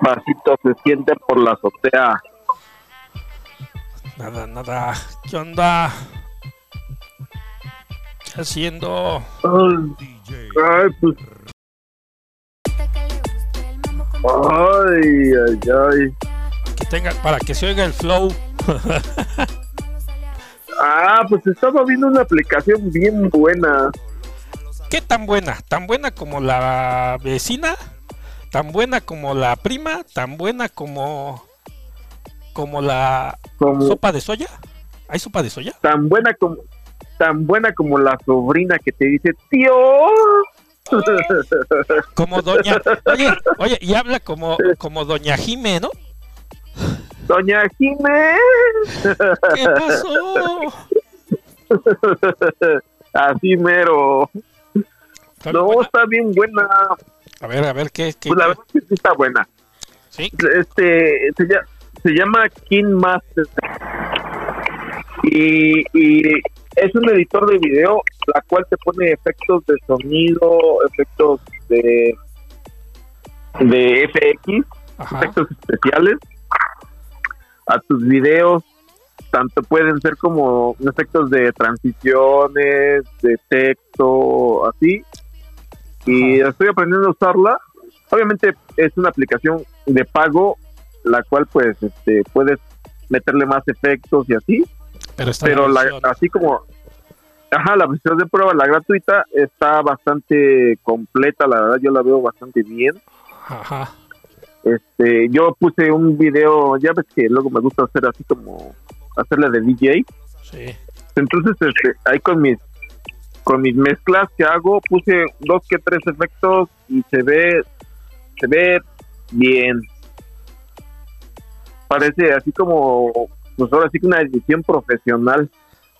despacito se siente por la azotea. Nada, nada. ¿Qué onda? ¿Qué haciendo? Ay, pues. Ay, ay, ay. Que tenga, para que se oiga el flow. ah, pues estaba viendo una aplicación bien buena. ¿Qué tan buena? ¿Tan buena como la vecina? ¿Tan buena como la prima? ¿Tan buena como como la sopa de soya? ¿Hay sopa de soya? Tan buena como tan buena como la sobrina que te dice, "Tío, como doña, oye, oye, y habla como, como doña Jime, ¿no? Doña Jime. ¿Qué pasó? Así mero. No, está bien buena. A ver, a ver, ¿qué? qué pues la verdad es que sí está buena. ¿Sí? Este, se, llama, se llama King Master. Y, y es un editor de video, la cual te pone efectos de sonido, efectos de, de FX, efectos especiales a tus videos. Tanto pueden ser como efectos de transiciones, de texto, así. Y estoy aprendiendo a usarla. Obviamente es una aplicación de pago, la cual pues este, puedes meterle más efectos y así pero, la, así como, ajá, la versión de prueba, la gratuita, está bastante completa, la verdad yo la veo bastante bien. Ajá. Este, yo puse un video, ya ves que luego me gusta hacer así como, hacerle de DJ. Sí. Entonces, este, ahí con mis, con mis mezclas que hago, puse dos que tres efectos y se ve, se ve bien. Parece así como pues ahora sí que una edición profesional.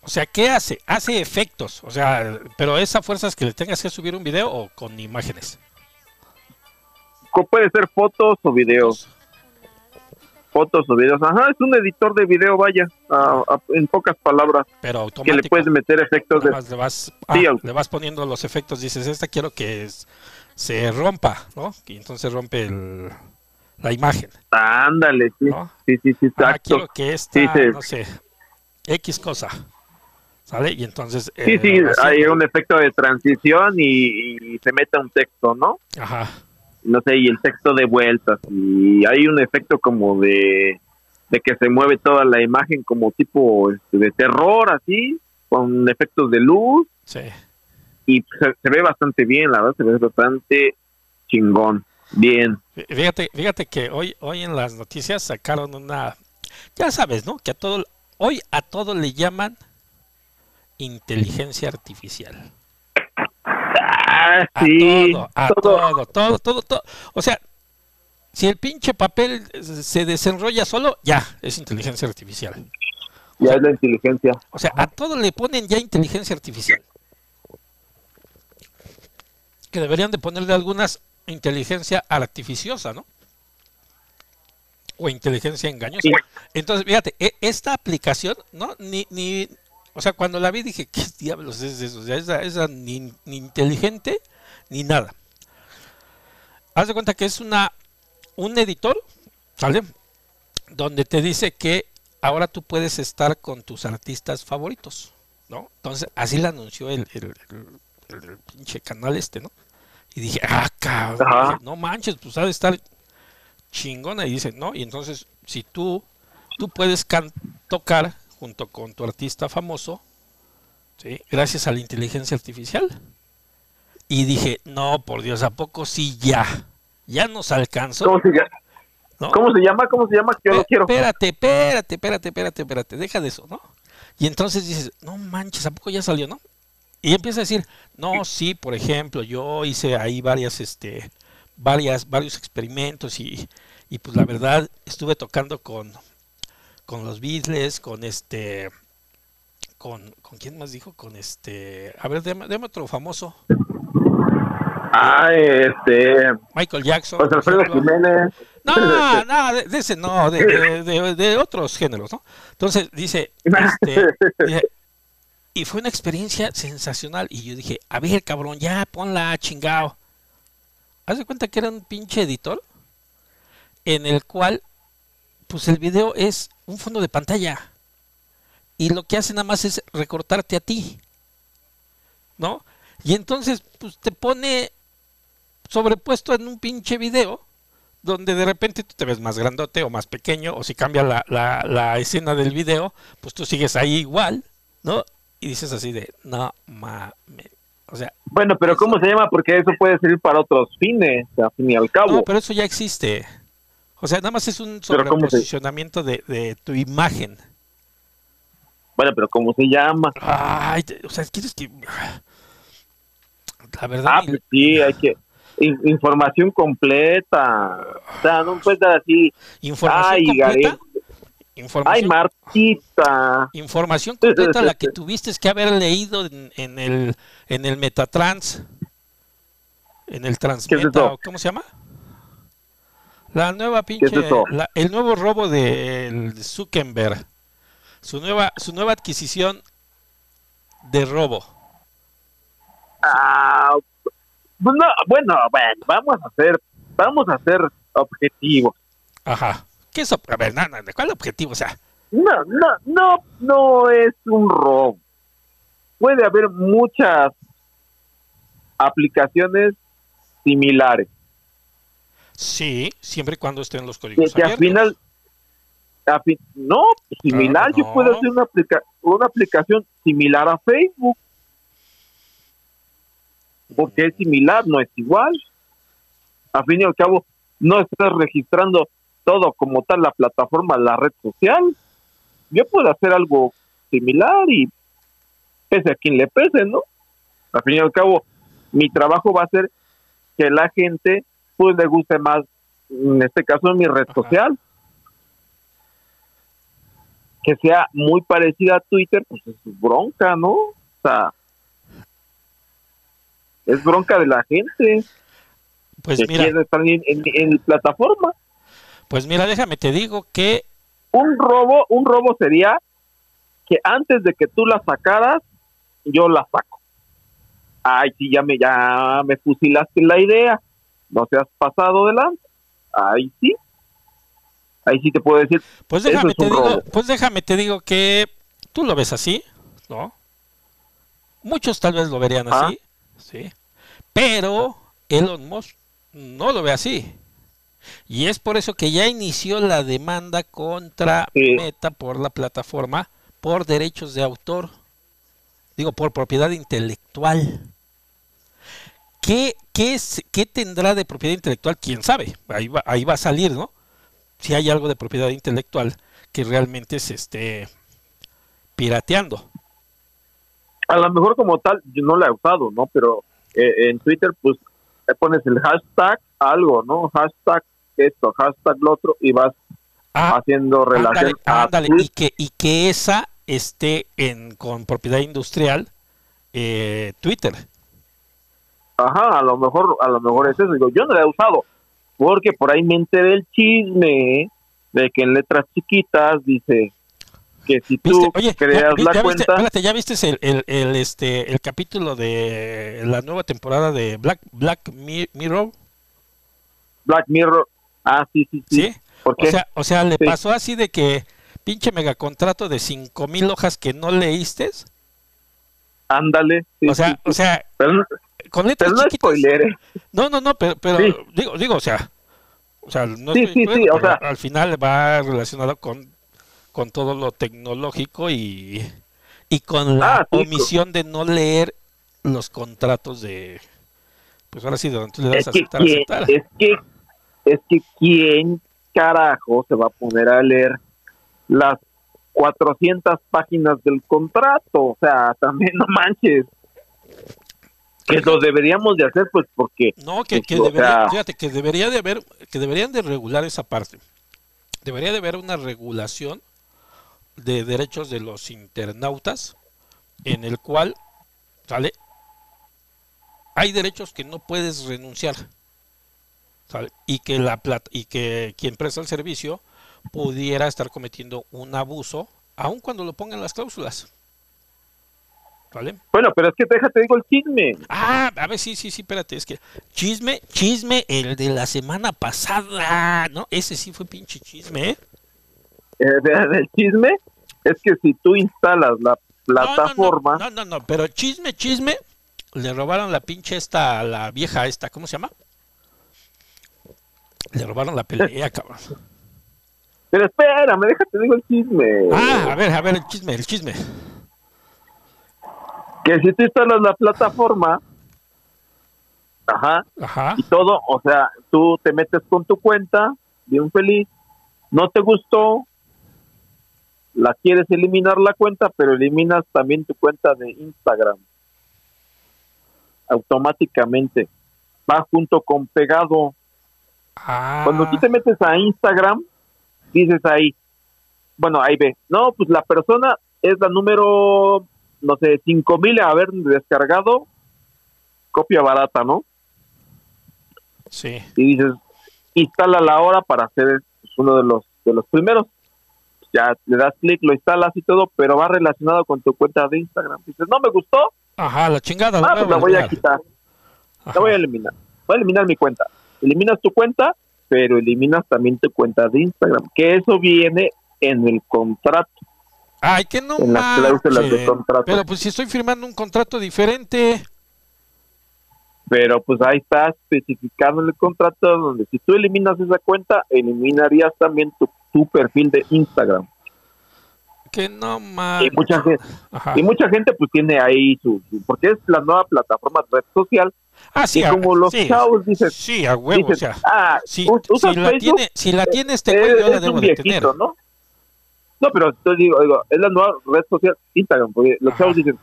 O sea, ¿qué hace? Hace efectos, o sea, pero esa fuerza es que le tengas que subir un video o con imágenes. Puede ser fotos o videos. Fotos o videos. Ajá, es un editor de video, vaya, en pocas palabras. Pero automático. Que le puedes meter efectos de... Le vas, ah, le vas poniendo los efectos, dices, esta quiero que se rompa, ¿no? Y entonces rompe el, la imagen. Ándale, sí. Sí, sí, sí, ah, quiero que esta, no sé, X cosa. ¿Sale? Y entonces... Sí, sí, eh, hay un efecto de transición y, se mete un texto, ¿no? Ajá. No sé, y el texto de vueltas. Y hay un efecto como de, de que se mueve toda la imagen como tipo este, de terror, así, con efectos de luz. Sí. Y se, se ve bastante bien, la verdad, se ve bastante chingón. Bien. Fíjate, fíjate que hoy, hoy en las noticias sacaron una, ya sabes, ¿no? Que a todo, hoy a todo le llaman inteligencia artificial. Ah, a todo, a todo, todo, todo, todo. O sea, si el pinche papel se desenrolla solo, ya es inteligencia artificial. Ya es la inteligencia. O sea, a todo le ponen ya inteligencia artificial. Que deberían de ponerle algunas inteligencia artificiosa, ¿no? O inteligencia engañosa. Entonces, fíjate, e, esta aplicación, ¿no? Ni, ni, o sea, cuando la vi dije, ¿qué diablos es eso? O sea, esa, esa ni, ni, inteligente ni nada. Haz de cuenta que es una, un editor, ¿sale? Donde te dice que ahora tú puedes estar con tus artistas favoritos, ¿no? Entonces, así la anunció el, el, el pinche canal este, ¿no? Y dije, ah, cabrón, no manches, pues ha de estar chingona. Y dice, no, y entonces, si tú, tú puedes tocar junto con tu artista famoso, ¿sí? gracias a la inteligencia artificial. Y dije, no, por Dios, ¿a poco sí ya? Ya nos alcanzó. ¿Cómo se llama? ¿Cómo se llama? ¿Cómo se llama? Yo lo quiero. Espérate, espérate, espérate, espérate, espérate, deja de eso, ¿no? Y entonces dices, no manches, ¿a poco ya salió, no? Y empieza a decir, no, sí, por ejemplo, yo hice ahí varias, este, varias, varios experimentos y, y pues la verdad estuve tocando con, con los Beatles, con este, con, con quién más dijo, con este, a ver, deme, otro famoso. Ah, este. Michael Jackson. José Alfredo Jiménez. No, no, de, ese no, de, de, de, otros géneros, ¿no? Entonces dice, este, dice, y fue una experiencia sensacional. Y yo dije, a ver, cabrón, ya ponla, chingado. Haz de cuenta que era un pinche editor. en el cual pues el video es un fondo de pantalla y lo que hace nada más es recortarte a ti, ¿no? Y entonces pues te pone sobrepuesto en un pinche video donde de repente tú te ves más grandote o más pequeño, o si cambia la, la, la escena del video, pues tú sigues ahí igual, ¿no? Y dices así de, no mames. O sea, bueno, pero ¿cómo se llama? Porque eso puede servir para otros fines, al fin y al cabo. No, pero eso ya existe. O sea, nada más es un sobreposicionamiento de, de tu imagen. Bueno, pero ¿cómo se llama? Ay, o sea, quieres que... La verdad... Ah, pues sí, hay que información completa. O sea, no puedes dar así. Información Ay, completa. Ay, Martita. Información completa la que tuviste que haber leído en, el en el Metatrans. En el Transmeta, ¿cómo se llama? La nueva pinche, el nuevo robo de Zuckerberg. Su nueva, su nueva adquisición de robo. Ah, pues bueno, bueno, vamos a hacer, vamos a hacer objetivos. Ajá. ¿Qué es? A ver, ¿cuál objetivo? O sea. No, no, no, no es un robo. Puede haber muchas aplicaciones similares. Sí, siempre y cuando estén los códigos. Que, al final, no, similar, yo puedo hacer una, una aplicación similar a Facebook porque es similar, no es igual. A fin y al cabo, no estás registrando todo como tal la plataforma, la red social. Yo puedo hacer algo similar y pese a quien le pese, ¿no? A fin y al cabo, mi trabajo va a ser que la gente pues le guste más, en este caso, mi red social. Que sea muy parecida a Twitter, pues es bronca, ¿no? O sea, es bronca de la gente. Pues mira, estar en, en, plataforma. Pues mira, déjame te digo que un robo, un robo sería que antes de que tú la sacaras, yo la saco. Ay, sí, ya me, ya me fusilaste la idea. No seas pasado delante. Ahí sí. Ahí sí te puedo decir. Pues déjame te digo, pues déjame te digo que tú lo ves así, ¿no? Muchos tal vez lo verían ah. así, sí. Pero Elon Musk no lo ve así. Y es por eso que ya inició la demanda contra Meta por la plataforma por derechos de autor. Digo, por propiedad intelectual. ¿Qué, qué, es, qué tendrá de propiedad intelectual? ¿Quién sabe? Ahí va, ahí va a salir, ¿no? Si hay algo de propiedad intelectual que realmente se esté pirateando. A lo mejor como tal, yo no la he usado, ¿no? Pero eh, en Twitter, pues pones el hashtag algo, ¿no? Hashtag esto, hashtag lo otro y vas ah, haciendo relación. y que y que esa esté en con propiedad industrial eh, Twitter. Ajá, a lo mejor a lo mejor es eso. Digo, yo no la he usado porque por ahí me enteré el chisme de que en letras chiquitas dice que si tú creas la ya cuenta... espérate, ¿ya viste el, el, este, el capítulo de la nueva temporada de Black, Black Mirror? Black Mirror, ah, sí, sí, sí. O sea, o sea le pasó así de que pinche megacontrato de cinco mil hojas que no leíste. Ándale. o sea, o sea, con letras no chiquitas. No, no, no, pero, pero digo, digo, o sea, o sea, no sí, sí, sí, o sea, al final va relacionado con con todo lo tecnológico y, y con la ah, omisión de no leer los contratos de pues ahora sí durante le das a aceptar, aceptar. es que es que quién carajo se va a poner a leer las 400 páginas del contrato o sea también no manches que lo deberíamos de hacer pues porque no que, pues, debería, fíjate que debería de haber que deberían de regular esa parte. Debería de haber una regulación de derechos de los internautas en el cual sale hay derechos que no puedes renunciar y que la plata y que quien presta el servicio pudiera estar cometiendo un abuso aun cuando lo pongan las cláusulas ¿Vale? Bueno, pero es que déjate digo el chisme. Ah, a ver, sí, sí, sí, espérate, es que chisme, chisme, el de la semana pasada, ¿no? Ese sí fue pinche chisme, ¿eh? el chisme es que si tú instalas la plataforma... No no, no, pero chisme, chisme, le robaron la pinche esta, la vieja esta, ¿cómo se llama? Le robaron la pelea, cabrón. Pero espérame, déjate digo el chisme. Ah, a ver, a ver, el chisme, el chisme. Que si tú instalas la plataforma, ajá, ajá, y todo, o sea, tú te metes con tu cuenta, bien feliz, no te gustó, la quieres eliminar la cuenta, pero eliminas también tu cuenta de Instagram. Automáticamente. Va junto con pegado. Ah. Cuando tú te metes a Instagram, dices ahí, bueno, ahí ve, no, pues la persona es la número, no sé, cinco mil a haber descargado, copia barata, ¿no? Sí. Y dices, instala la hora para ser uno de los de los primeros. Ya le das clic, lo instalas y todo, pero va relacionado con tu cuenta de Instagram. Dices, no me gustó. Ajá, la chingada. Ah, pues la voy a quitar. La voy a eliminar. Voy a eliminar mi cuenta. Eliminas tu cuenta pero eliminas también tu cuenta de Instagram, que eso viene en el contrato. Ay, que no en las cláusulas de contrato. Pero pues si estoy firmando un contrato diferente. Pero pues ahí está especificado en el contrato donde si tú eliminas esa cuenta, eliminarías también tu, tu perfil de Instagram. Que no más. Y mucha gente, y mucha gente pues tiene ahí su, porque es la nueva plataforma de red social Ah, sí, como los chavos dicen. Sí, a huevo, o sea. Ah, si, si la tiene, si la tiene este güey, yo la debo de tener. ¿no? No, pero te digo, digo, es la nueva red social Instagram, porque los chavos dicen,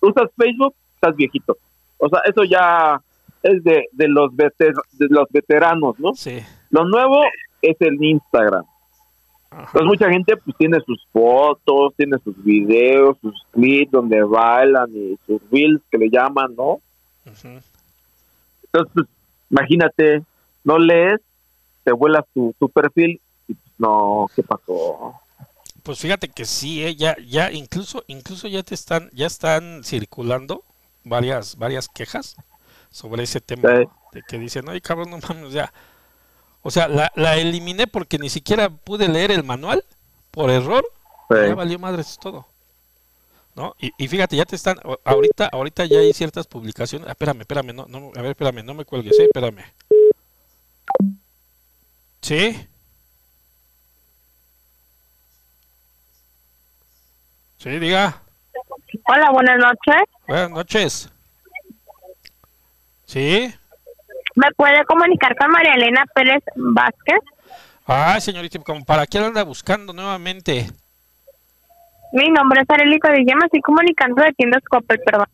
usas Facebook, estás viejito. O sea, eso ya es de, de, los, veter, de los veteranos, ¿no? Sí. Lo nuevo es el Instagram. Entonces mucha gente pues tiene sus fotos, tiene sus videos, sus clips donde bailan y sus reels que le llaman, ¿no? Entonces, pues, imagínate, no lees, te vuelas tu, tu perfil y pues, no, ¿qué pasó? Pues fíjate que sí, ¿eh? ya, ya incluso, incluso ya te están, ya están circulando varias, varias quejas sobre ese tema de que dicen, ay cabrón, no mames, ya. O sea, la, la eliminé porque ni siquiera pude leer el manual por error. Ya valió madres todo. ¿no? Y, y, fíjate, ya te están, ahorita, ahorita ya hay ciertas publicaciones. Ah, espérame, espérame, no, no, a ver, espérame, no me cuelgues, ¿eh? espérame. ¿Sí? Sí, diga. Hola, buenas noches. Buenas noches. ¿Sí? ¿Me puede comunicar con María Elena Pérez Vázquez? Ah, señorita, ¿para qué anda buscando nuevamente? Mi nombre es Arelico de me estoy comunicando de tiendas Coppel, perdón.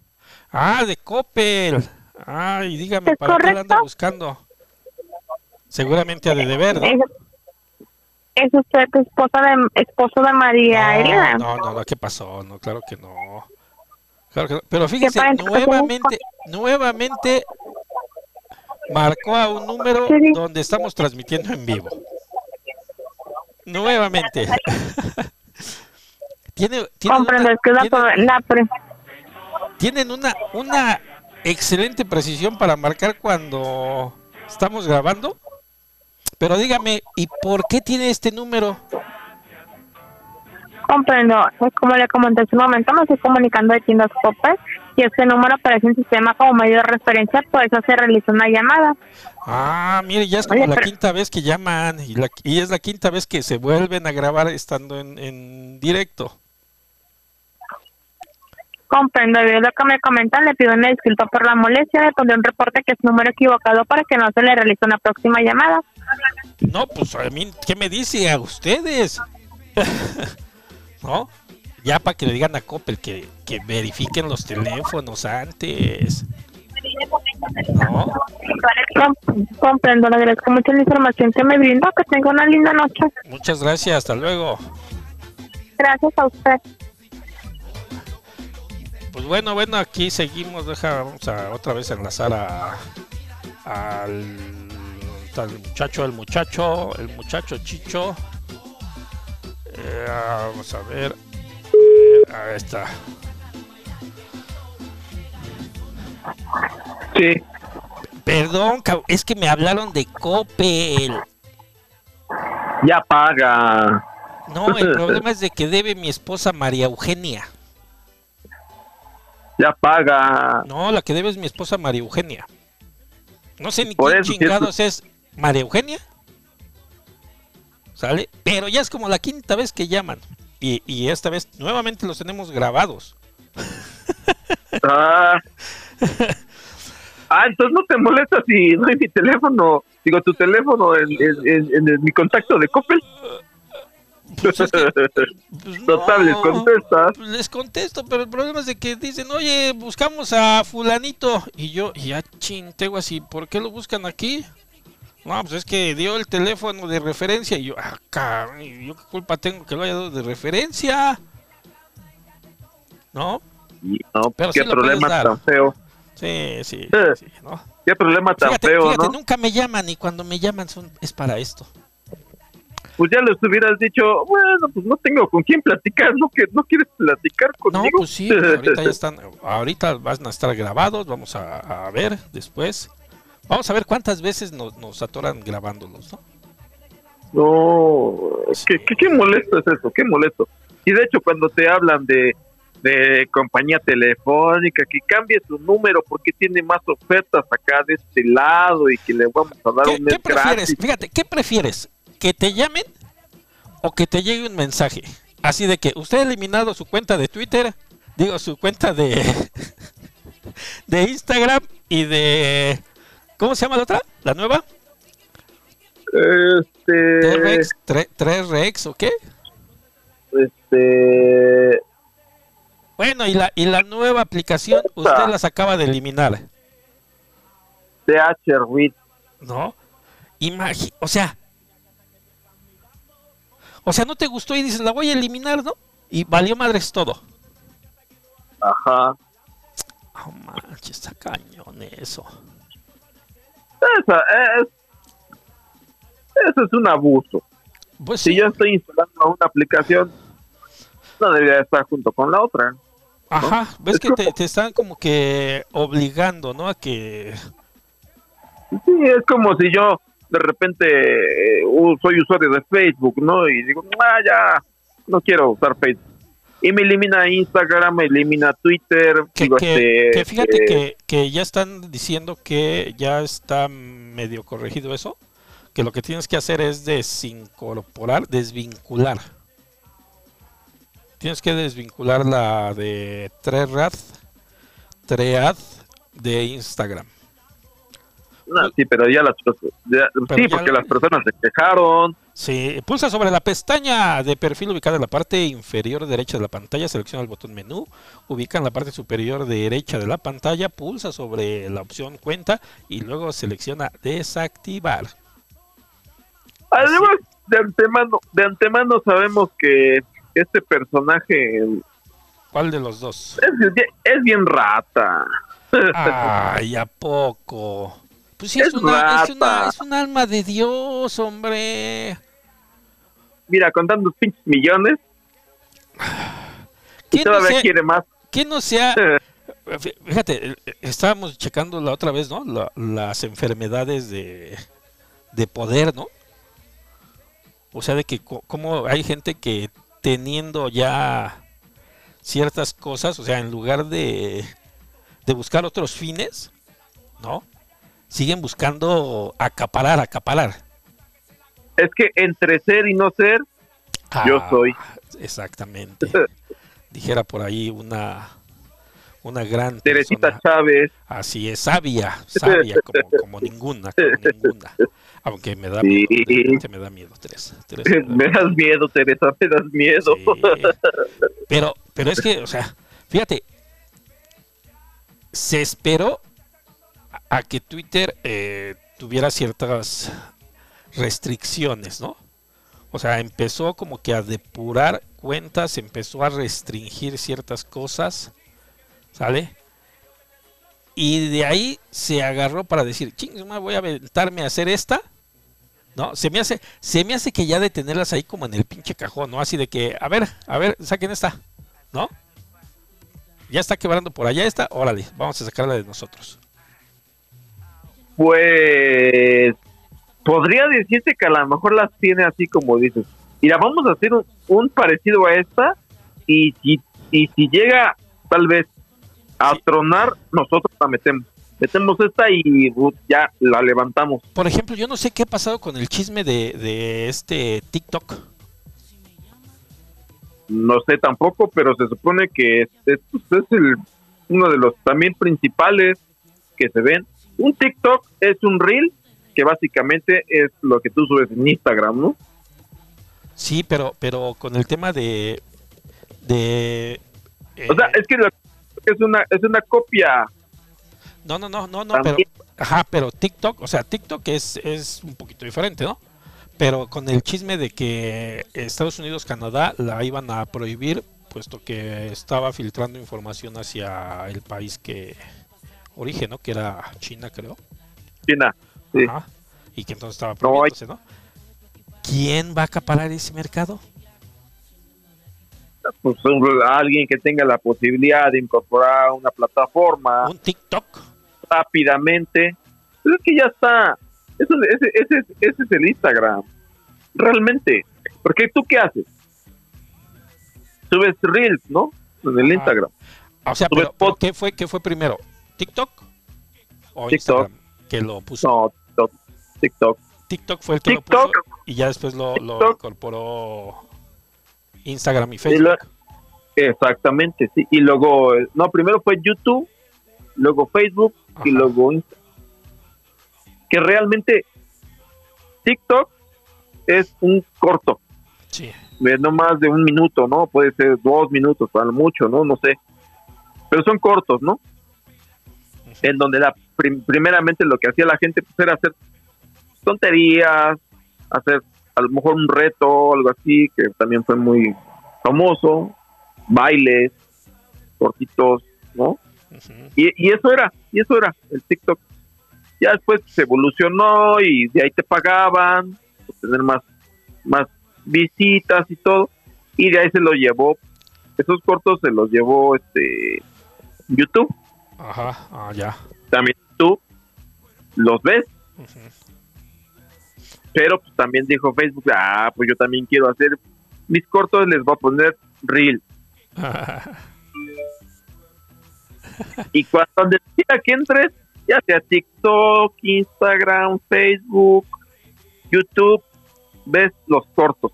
Ah, de Coppel. Ay, dígame, ¿para qué la anda buscando? Seguramente ha de deber, ¿no? Es, usted esposa de, esposo de María Elena? No, no, no, ¿qué pasó? No, claro que no. Claro que no. Pero fíjese, nuevamente, nuevamente marcó a un número donde estamos transmitiendo en vivo. Nuevamente. Tiene, tienen una, una excelente precisión para marcar cuando estamos grabando. Pero dígame, ¿y por qué tiene este número? Comprendo. Pues como le comenté hace un momento, me estoy comunicando de tiendas Popper y este número aparece en sistema como medio de referencia, por eso se realiza una llamada. Ah, mire, ya es como la quinta vez que llaman y, la, y es la quinta vez que se vuelven a grabar estando en, en directo. Comprendo, debido lo que me comentan, le pido una disculpa por la molestia, le pondré un reporte que es número equivocado para que no se le realice una próxima llamada. No, pues a mí, ¿qué me dice a ustedes? ¿No? Ya para que le digan a Coppel que, que verifiquen los teléfonos antes. ¿No? Comprendo, le agradezco mucho la información que me brindó, que tenga una linda noche. Muchas gracias, hasta luego. Gracias a usted. Pues bueno, bueno, aquí seguimos. Deja, vamos a otra vez enlazar a, al, muchacho, el muchacho, el muchacho Chicho. Eh, vamos a ver. Ahí está. Sí. Perdón, es que me hablaron de Coppel. Ya paga. No, el problema es de que debe mi esposa María Eugenia. Ya paga. No, la que debe es mi esposa María Eugenia. No sé ni quién chingados es María Eugenia. ¿Sale? Pero ya es como la quinta vez que llaman. Y, y esta vez nuevamente los tenemos grabados. Ah. ah, entonces no te molesta si no hay mi teléfono, digo tu teléfono en, en, mi contacto de Coppel. Pues pues Total, les contestas. Pues les contesto, pero el problema es de que dicen, oye, buscamos a fulanito. Y yo, ya chintego así, ¿por qué lo buscan aquí? No, pues es que dio el teléfono de referencia. Y yo, ah, ¿yo qué culpa tengo que lo haya dado de referencia? ¿No? no, pero qué problema tan feo. Sí, sí, sí ¿no? Qué problema tan feo, fíjate, nunca me llaman y cuando me llaman son, es para esto pues ya les hubieras dicho, bueno, pues no tengo con quién platicar, ¿no? que ¿No quieres platicar conmigo? No, pues sí, ahorita ya están, ahorita van a estar grabados, vamos a, ver después. Vamos a ver cuántas veces nos, nos atoran grabándolos, ¿no? No, qué, qué, molesto es eso, qué molesto. Y de hecho cuando te hablan de, de compañía telefónica, que cambie su número porque tiene más ofertas acá de este lado y que le vamos a dar un ¿qué prefieres? Fíjate, ¿qué prefieres? que te llamen o que te llegue un mensaje. Así de que usted ha eliminado su cuenta de Twitter, digo, su cuenta de, de Instagram y de... ¿Cómo se llama la otra? ¿La nueva? Este... ¿Tres Rex o qué? Este... Bueno, y la, y la nueva aplicación, usted las acaba de eliminar. TH Read. ¿No? Imagi o sea, o sea, no te gustó y dices, la voy a eliminar, ¿no? Y valió madres todo. Ajá. Oh, manches, está cañón eso. Esa es. Eso es un abuso. Pues si yo estoy instalando una aplicación, no debería estar junto con la otra. Ajá, ves que te, te, están como que obligando, ¿no? A que. Sí, es como si yo de repente eh, soy usuario de Facebook, ¿no? Y digo, ah, ya, no quiero usar Facebook. Y me elimina Instagram, me elimina Twitter. Que, este, fíjate eh, que, ya están diciendo que ya está medio corregido eso. Que lo que tienes que hacer es desincorporar, desvincular. Tienes que desvincular la de Tread, Tread de Instagram sí, pero ya las sí, porque las personas se quejaron. Sí, pulsa sobre la pestaña de perfil ubicada en la parte inferior derecha de la pantalla, selecciona el botón menú, ubica en la parte superior derecha de la pantalla, pulsa sobre la opción cuenta y luego selecciona desactivar. Además, de antemano, de antemano sabemos que este personaje ¿Cuál de los dos? Es, es bien rata. Ay, ¿a poco? Pues sí, es, una, es, una, es un alma de Dios, hombre. Mira, con tantos pinches millones. ¿Quién no quiere más? ¿Quién no sea? Fíjate, estábamos checando la otra vez, ¿no? las enfermedades de, de poder, ¿no? O sea, de que como hay gente que teniendo ya ciertas cosas, o sea, en lugar de, de buscar otros fines, ¿no? Siguen buscando acaparar, acaparar. Es que entre ser y no ser, yo ah, soy. Exactamente. Dijera por ahí una una gran Teresita Chávez. Así es, sabia, sabia como, ninguna, como ninguna. Aunque me da miedo, me da miedo, Teresa. me, das miedo, Teresa, me das miedo. Pero, pero es que, o sea, fíjate, se esperó a que Twitter eh, tuviera ciertas restricciones, ¿no? O sea, empezó como que a depurar cuentas, empezó a restringir ciertas cosas, ¿sale? Y de ahí se agarró para decir, ching, voy a aventarme a hacer esta. ¿No? Se me hace, se me hace que ya de tenerlas ahí como en el pinche cajón, ¿no? Así de que, a ver, a ver, saquen esta, ¿no? Ya está quebrando por allá esta, órale, vamos a sacarla de nosotros. Pues podría decirte que a lo mejor las tiene así como dices. Mira, vamos a hacer un, parecido a esta y si, y si llega tal vez a tronar, nosotros la metemos. Metemos esta y uh, ya la levantamos. Por ejemplo, yo no sé qué ha pasado con el chisme de, de este TikTok. No sé tampoco, pero se supone que es, es, es el, uno de los también principales que se ven. Un TikTok es un reel que básicamente es lo que tú subes en Instagram, ¿no? Sí, pero pero con el tema de de o sea, es que es una es una copia. No, no, no, no, no, pero ajá, pero TikTok, o sea, TikTok es es un poquito diferente, ¿no? Pero con el chisme de que Estados Unidos, Canadá la iban a prohibir puesto que estaba filtrando información hacia el país que origen, ¿no? Que era China, creo. China. Sí. Y que entonces estaba prohibiéndose, ¿no? ¿Quién va a acaparar ese mercado? Pues alguien que tenga la posibilidad de incorporar una plataforma. Un TikTok. Rápidamente. Pero es que ya está. Eso, ese, ese, ese es el Instagram. Realmente. Porque tú qué haces? Subes Reels, ¿no? En el Instagram. O sea, pero, ¿qué, fue, ¿qué fue primero? ¿TikTok? ¿O TikTok. Instagram? Que lo puso. No, TikTok. TikTok fue el que lo puso y ya después lo, incorporó Instagram y Facebook. exactamente, sí. Y luego, no, primero fue YouTube, luego Facebook y luego Instagram. Que realmente TikTok es un corto. Sí. No más de un minuto, ¿no? Puede ser dos minutos, para mucho, ¿no? No sé. Pero son cortos, ¿no? En donde la primeramente lo que hacía la gente pues, era hacer tonterías, hacer a lo mejor un reto o algo así, que también fue muy famoso, bailes, cortitos, ¿no? y, y, eso era, y eso era el TikTok. Ya después se evolucionó y de ahí te pagaban, por tener más, más visitas y todo, y de ahí se lo llevó, esos cortos se los llevó este YouTube. Ajá, ah, ya. También tú los ves, pero pues, también dijo Facebook, ah, pues yo también quiero hacer mis cortos, les voy a poner reel. y cuando decida que entres, ya sea TikTok, Instagram, Facebook, YouTube, ves los cortos.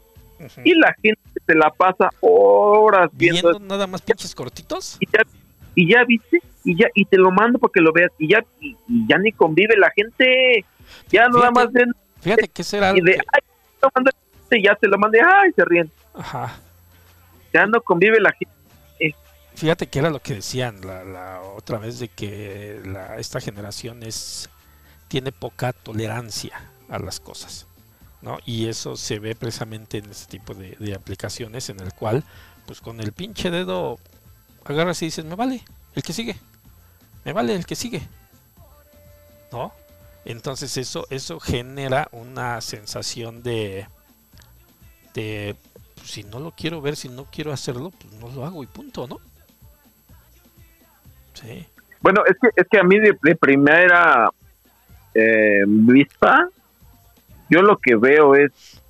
Y la gente se la pasa horas viendo, nada más pinches cortitos. Y ya, y ya viste, y ya y te lo mando para que lo veas y ya y, ya ni convive la gente. Ya nada más ven Fíjate que será. Y de, ay, ya se lo mandé, ay, se ríen. Ajá. Ya no convive la gente. Fíjate que era lo que decían la, otra vez de que esta generación es tiene poca tolerancia a las cosas, ¿no? Y eso se ve precisamente en este tipo de, de aplicaciones en el cual, pues con el pinche dedo agarras y dices, me vale, el que sigue, me vale el que sigue, ¿no? Entonces eso, eso genera una sensación de, de pues, si no lo quiero ver, si no quiero hacerlo, pues no lo hago y punto, ¿no? Sí. Bueno, es que, es que a mí de, primera eh, vista, yo lo que veo es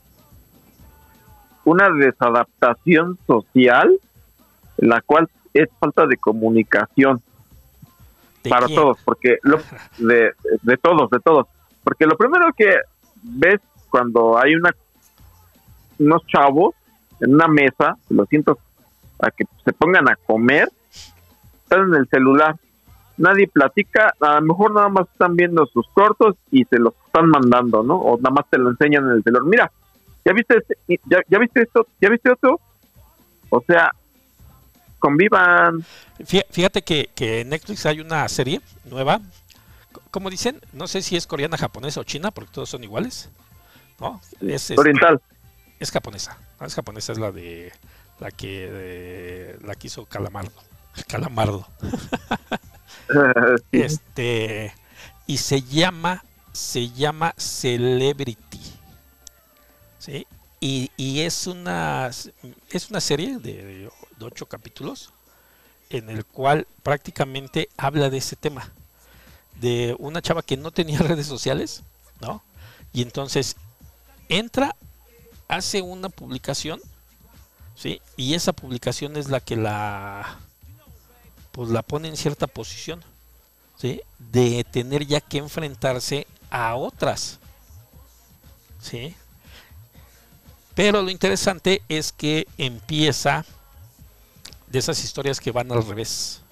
una desadaptación social, la cual es falta de comunicación para todos, porque lo, de, de todos, de todos. Porque lo primero que ves cuando hay una unos chavos en una mesa, lo siento, a que se pongan a comer, están en el celular. Nadie platica, a lo mejor nada más están viendo sus cortos y se los están mandando, ¿no? O nada más te lo enseñan en el celular. Mira, ¿ya viste, este, ya, ya viste esto? ¿Ya viste otro? O sea, convivan. Fíjate que, que en Netflix hay una serie nueva, como dicen, no sé si es coreana, japonesa o china, porque todos son iguales. ¿no? Es, Oriental. Es japonesa, es japonesa, es la de la que la que hizo Calamardo. Calamardo. este y se llama se llama Celebrity. ¿Sí? Y, y, es una es una serie de, de ocho capítulos en el cual prácticamente habla de ese tema. De una chava que no tenía redes sociales, ¿no? Y entonces entra, hace una publicación, ¿sí? Y esa publicación es la que la pues la pone en cierta posición, ¿sí? De tener ya que enfrentarse a otras, ¿sí? Pero lo interesante es que empieza de esas historias que van al revés,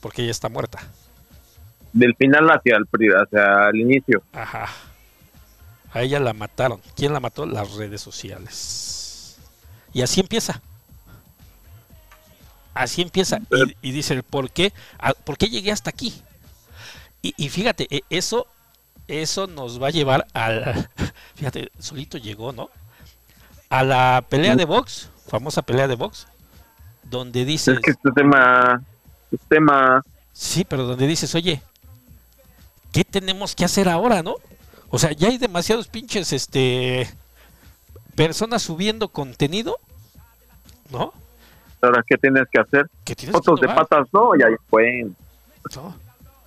porque ella está muerta. Del final hacia el, hacia el inicio. Ajá. A ella la mataron. ¿Quién la mató? Las redes sociales. Y así empieza. Así empieza. Y, dice, ¿por qué? ¿Por qué llegué hasta aquí? Y, fíjate, e, eso, eso nos va a llevar al... Fíjate, solito llegó, ¿no? A la pelea de box, famosa pelea de box, donde dices... Es que este tema... Este tema... Sí, pero donde dices, oye, ¿qué tenemos que hacer ahora, no? O sea, ya hay demasiados pinches, este, personas subiendo contenido, ¿no? Ahora, ¿qué tienes que hacer? Fotos de patas, no, ya fue.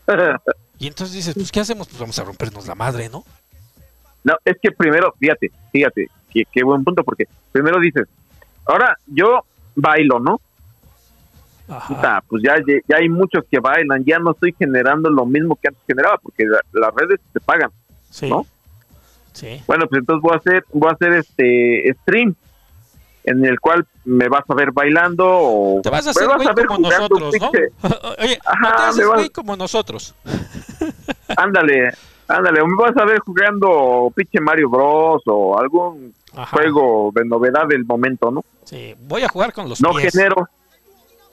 y entonces dices, pues, ¿qué hacemos? Pues vamos a rompernos la madre, ¿no? No, es que primero, fíjate, fíjate, qué, buen punto, porque primero dices, ahora yo bailo, ¿no? Pues ya, ya hay muchos que bailan, ya no estoy generando lo mismo que antes generaba, porque las redes te pagan. Sí. ¿no? Sí. Bueno, pues entonces voy a hacer, voy a hacer este stream en el cual me vas a ver bailando o te vas a hacer güey como nosotros, ¿no? Oye, Ajá, no te como nosotros. ándale, ándale, o me vas a ver jugando pinche Mario Bros o algún juego de novedad del momento, ¿no? Sí, voy a jugar con los No genero.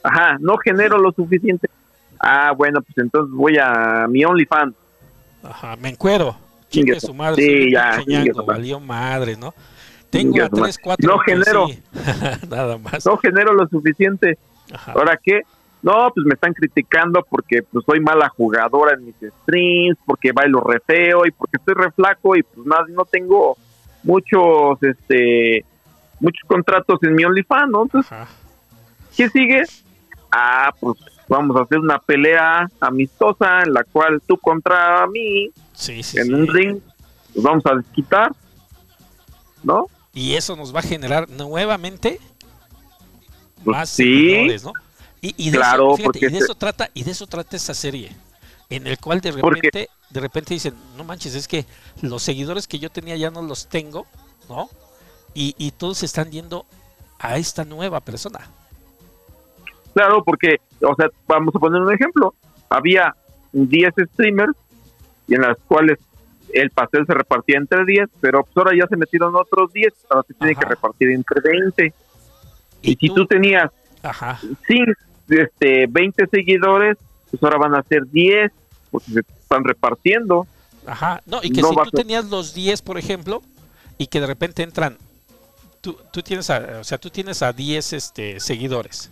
Ajá, no genero lo suficiente. Ah, bueno, pues entonces voy a mi OnlyFans. Ajá, me encuero. Chingue su madre. Sí, ya. valió madre, ¿no? Tengo a 3, 4. No genero. Nada más. No genero lo suficiente. ¿Ahora qué? No, pues me están criticando porque pues soy mala jugadora en mis streams, porque bailo re feo y porque estoy re flaco y pues más no tengo muchos este muchos contratos en mi OnlyFans, ¿no? Entonces, ¿qué sigue? Ah, pues vamos a hacer una pelea amistosa en la cual tú contra mí en un ring nos vamos a desquitar, ¿no? Y eso nos va a generar nuevamente pues más. ¿no? Y, de claro, eso, y de eso trata y de eso trata esa serie, en el cual de repente de repente dicen, no manches, es que los seguidores que yo tenía ya no los tengo, ¿no? Y, y todos están yendo a esta nueva persona. Claro, porque, o sea, vamos a poner un ejemplo. Había 10 streamers y en las cuales el pastel se repartía entre 10, pero pues ahora ya se metieron otros 10, ahora se tiene que repartir entre 20. Y, si tú, tenías Ajá. este, 20 seguidores, pues ahora van a ser 10, porque se están repartiendo. Ajá, no, y que si tú tenías los 10, por ejemplo, y que de repente entran, tú, tú tienes a, o sea, tú tienes a 10 este, seguidores,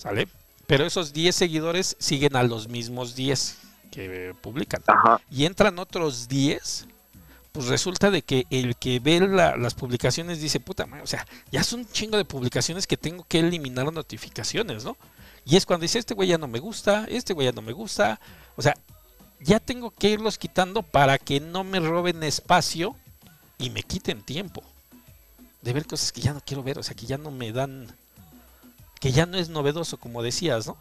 ¿sale? Pero esos 10 seguidores siguen a los mismos 10 que publican. Y entran otros 10, pues resulta de que el que ve las publicaciones dice, puta madre, o sea, ya son un chingo de publicaciones que tengo que eliminar notificaciones, ¿no? Y es cuando dice, este güey ya no me gusta, este güey ya no me gusta, o sea, ya tengo que irlos quitando para que no me roben espacio y me quiten tiempo de ver cosas que ya no quiero ver, o sea, que ya no me dan, que ya no es novedoso, como decías, ¿no?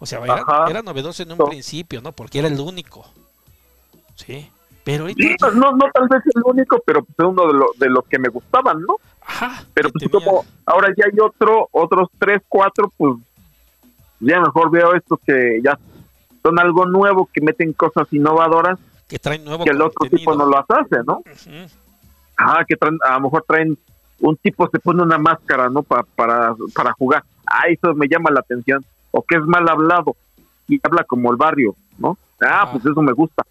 O sea, era, novedoso en un principio, ¿no? Porque era el único. Sí. Pero no, no tal vez el único, pero pues uno de, de los que me gustaban, ¿no? Ajá. Pero pues como ahora ya hay otro, otros tres, cuatro, pues ya mejor veo estos que ya son algo nuevo, que meten cosas innovadoras. Que traen nuevo Que el otro tipo no las hace, ¿no? Ah, que traen, a lo mejor traen un tipo se pone una máscara, ¿no? para, para jugar. Ah, eso me llama la atención o que es mal hablado y habla como el barrio, ¿no? Ah, pues eso me gusta.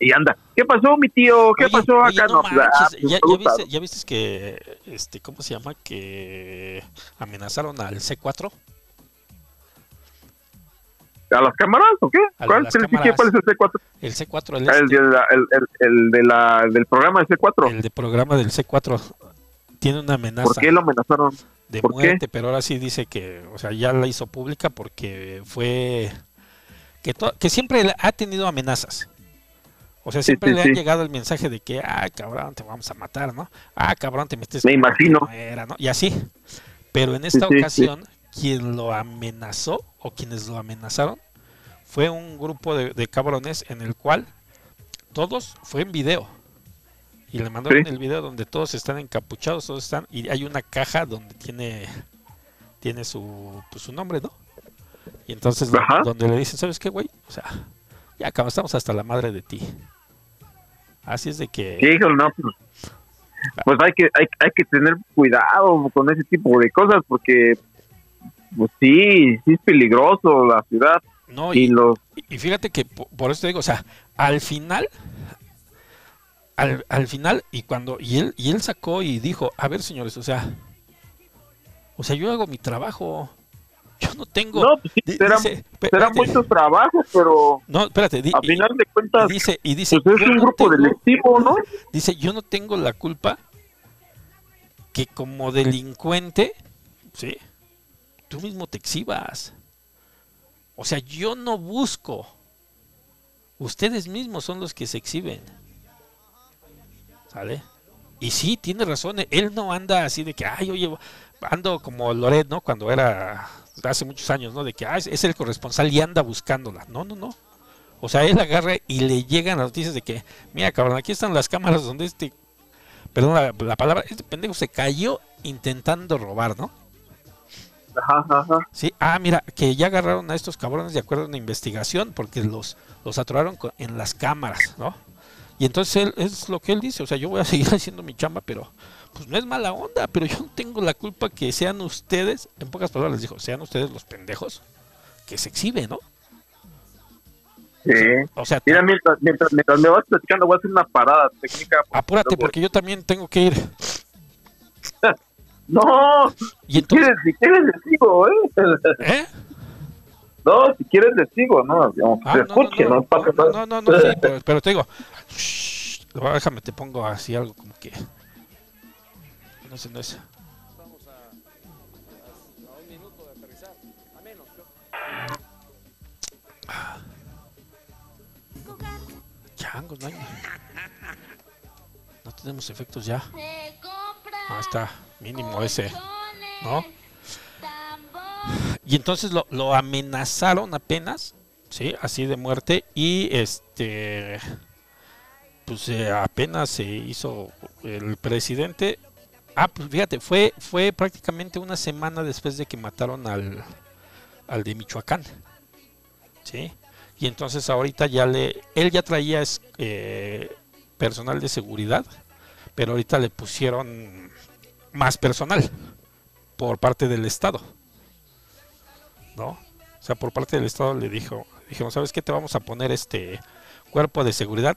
Y anda, ¿qué pasó, mi tío? ¿Qué pasó acá? no, ah, pues ¿Ya, viste, ¿Ya, viste, que, este, ¿cómo se llama? Que amenazaron al C4. ¿A las cámaras o qué? ¿Cuál, es el, C4? El C4, el, este. el, de la, del programa del C4. El de programa del C4 tiene una amenaza. ¿Por qué lo amenazaron? de muerte, pero ahora sí dice que, o sea, ya la hizo pública porque fue que, que siempre ha tenido amenazas. O sea, siempre le ha llegado el mensaje de que, ah, cabrón, te vamos a matar, ¿no? Ah, cabrón, te metes. Me imagino. Y así. Pero en esta ocasión, quien lo amenazó o quienes lo amenazaron fue un grupo de, cabrones en el cual todos fue en video. Y le mandaron el video donde todos están encapuchados, todos están, y hay una caja donde tiene, tiene su, pues, su nombre, ¿no? Y entonces donde le dicen, ¿sabes qué, güey? O sea, ya acabamos, estamos hasta la madre de ti. Así es de que... no, pues, pues hay que, hay, hay que tener cuidado con ese tipo de cosas porque, pues sí, sí es peligroso la ciudad. No, y, y, fíjate que por, eso te digo, o sea, al final, al, al final, y cuando, y él, y él sacó y dijo, a ver señores, o sea, o sea, yo hago mi trabajo, yo no tengo. No, pues sí, será, mucho trabajo, pero. No, espérate. a final de cuentas. Dice, y dice, pues es un grupo delictivo, ¿no? Dice, yo no tengo la culpa que como delincuente, ¿sí? Tú mismo te exhibas. O sea, yo no busco. Ustedes mismos son los que se exhiben. ¿Sale? Y sí, tiene razón. Él no anda así de que, ay, oye, ando como Loret, ¿no? Cuando era hace muchos años, ¿no? De que ah, es, el corresponsal y anda buscándola. No, no, no. O sea, él agarra y le llegan las noticias de que, mira, cabrón, aquí están las cámaras donde este, perdón la, palabra, este pendejo se cayó intentando robar, ¿no? Ajá, ajá. Sí, ah, mira, que ya agarraron a estos cabrones de acuerdo a una investigación porque los, los atoraron en las cámaras, ¿no? Y entonces él, es lo que él dice, o sea, yo voy a seguir haciendo mi chamba, pero pues no es mala onda, pero yo no tengo la culpa que sean ustedes, en pocas palabras les dijo, sean ustedes los pendejos que se exhiben, ¿no? Sí. O sea, Mira, mientras, mientras, me vas platicando, voy a hacer una parada técnica. Apúrate, porque yo también tengo que ir. No, ¿Y entonces? si, quieres, si quieres les sigo, ¿eh? ¿Eh? No, si quieres les sigo, ¿no? ah, no, escuche, no, no, no, no, no, sí, pero, pero te digo, shh, déjame, te pongo así algo como que no sé, no es. Vamos a, a, un minuto de aterrizar, a menos. Chango, no hay. No tenemos efectos ya. Ah, está, mínimo ese. ¿No? Y entonces lo, amenazaron apenas, ¿sí? Así de muerte. Y este. Pues eh, apenas se hizo el presidente Ah, pues fíjate, fue, fue prácticamente una semana después de que mataron al, al de Michoacán. ¿Sí? Y entonces ahorita ya le... Él ya traía eh, personal de seguridad, pero ahorita le pusieron más personal por parte del Estado. ¿No? O sea, por parte del Estado le dijo, dijeron, ¿sabes qué? Te vamos a poner este cuerpo de seguridad.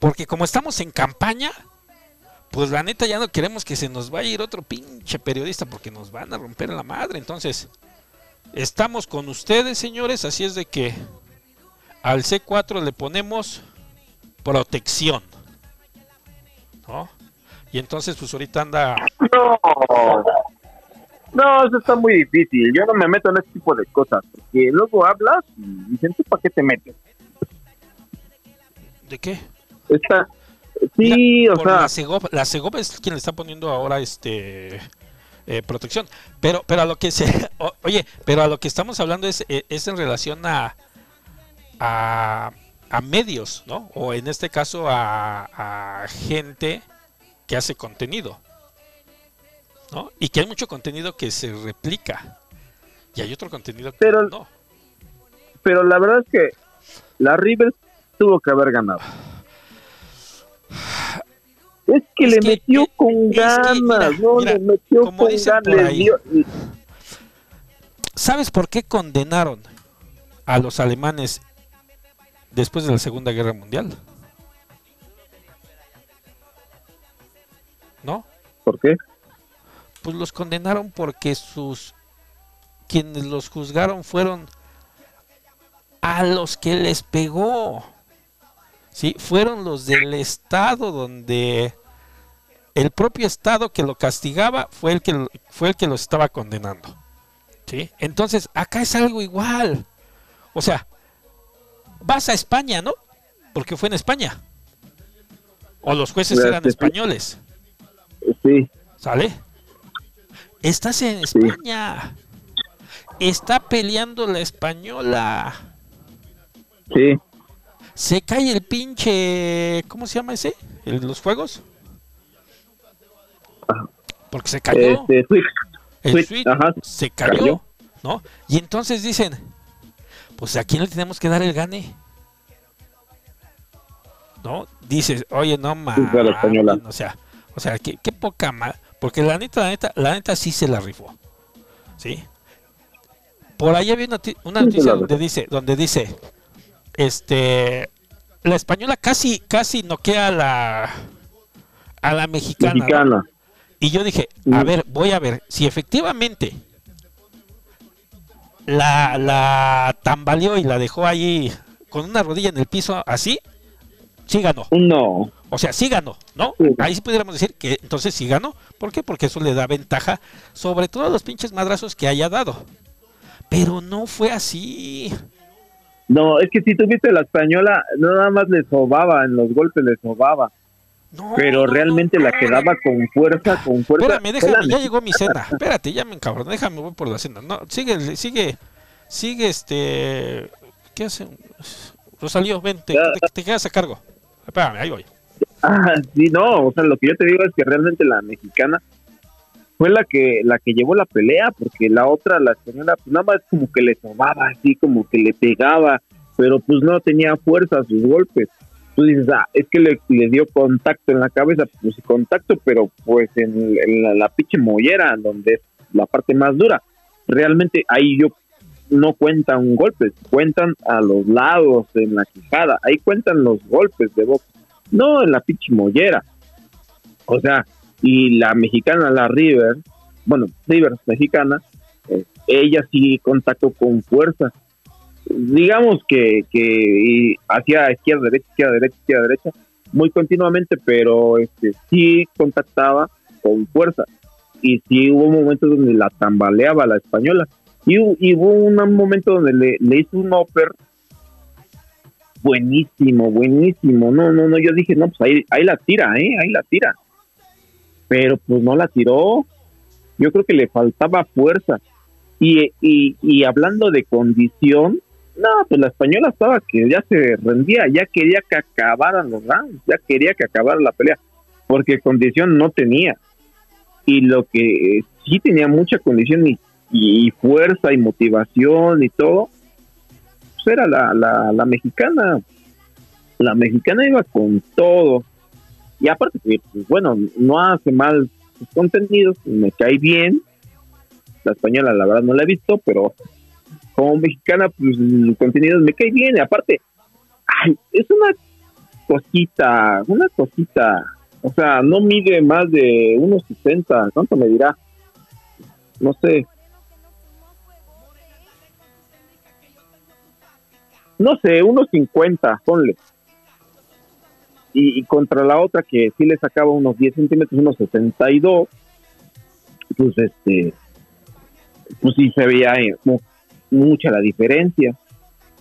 Porque como estamos en campaña, pues la neta ya no queremos que se nos vaya a ir otro pinche periodista porque nos van a romper la madre. Entonces, estamos con ustedes, señores, así es de que al C4 le ponemos protección. ¿No? Y entonces, pues ahorita anda... No, no, eso está muy difícil. Yo no me meto en ese tipo de cosas. Porque luego hablas y dicen, ¿tú para qué te metes? ¿De qué? Está, Sí, o sea. La Segov, es quien le está poniendo ahora este eh, protección. Pero, pero a lo que se. oye, pero a lo que estamos hablando es, eh, es en relación a, a, a, medios, ¿no? O en este caso a, a gente que hace contenido. ¿No? Y que hay mucho contenido que se replica. Y hay otro contenido que pero, no. Pero la verdad es que la River tuvo que haber ganado. Es que le metió con ganas, no, le metió con ganas. ¿Sabes por qué condenaron a los alemanes después de la Segunda Guerra Mundial? ¿No? ¿Por qué? Pues los condenaron porque sus quienes los juzgaron fueron a los que les pegó. ¿sí? Fueron los del estado donde el propio Estado que lo castigaba fue el que, fue el que lo estaba condenando. ¿Sí? Entonces, acá es algo igual. O sea, vas a España, ¿no? Porque fue en España. O los jueces eran españoles. Sí. ¿Sale? Estás en España. Está peleando la española. Sí. Se cae el pinche. ¿Cómo se llama ese? ¿El, ¿Los juegos? Porque se cayó. Este, el se cayó, ¿no? Y entonces dicen, pues a quién le tenemos que dar el gane. ¿No? Dices, oye, no mames. O sea, o sea, qué, poca más. Porque la neta, la neta, la neta sí se la rifó. ¿Sí? Por ahí había una noticia donde dice, donde dice, este, la española casi, casi noquea a la, a la mexicana. Y yo dije, a ver, voy a ver, si efectivamente la, la tambaleó y la dejó ahí con una rodilla en el piso así, sí ganó. No. O sea, sí ganó, ¿no? Ahí sí pudiéramos decir que entonces sí ganó. ¿Por qué? Porque eso le da ventaja sobre todos los pinches madrazos que haya dado. Pero no fue así. No, es que si tuviste la española, no nada más le sobaba, en los golpes le sobaba pero realmente la quedaba con fuerza, con fuerza. Espérame, déjame, ya llegó mi cena. Espérate, ya me encabroné, déjame, voy por la cena. No, sigue, sigue, sigue este. ¿Qué hace? Rosalío, ven, te, quedas a cargo. Espérame, ahí voy. Ah, sí, no, o sea, lo que yo te digo es que realmente la mexicana fue la que la que llevó la pelea, porque la otra, la española, pues nada más como que le tomaba así, como que le pegaba, pero pues no tenía fuerza sus golpes dices, ah, es que le, dio contacto en la cabeza, pues contacto, pero pues en, la, pinche mollera, donde es la parte más dura. Realmente ahí yo no cuentan golpes, cuentan a los lados, en la quijada, ahí cuentan los golpes de box, no en la pinche mollera. O sea, y la mexicana, la River, bueno, River mexicana, eh, ella sí contacto con fuerza, digamos que, que hacía izquierda, derecha, izquierda, derecha, izquierda, derecha, muy continuamente, pero este sí contactaba con fuerza. Y sí hubo momentos donde la tambaleaba la española. Y, hubo un momento donde le, le hizo un upper buenísimo, buenísimo. No, no, no, yo dije, no, pues ahí, ahí la tira, ¿eh? Ahí la tira. Pero pues no la tiró. Yo creo que le faltaba fuerza. Y, y, y hablando de condición, no, pues la española estaba que ya se rendía, ya quería que acabaran los rounds, ya quería que acabara la pelea, porque condición no tenía. Y lo que sí tenía mucha condición y, y, fuerza y motivación y todo, pues era la, la, la mexicana. La mexicana iba con todo. Y aparte, pues, bueno, no hace mal sus contenidos, me cae bien. La española, la verdad, no la he visto, pero mexicana, pues el contenido me cae bien. Aparte, ay, es una cosita, una cosita. O sea, no mide más de unos 60. ¿Cuánto me dirá? No sé. No sé, unos 50, ponle. Y, y, contra la otra que sí le sacaba unos 10 centímetros, unos 62, pues este, pues sí se veía eh, mucha la diferencia.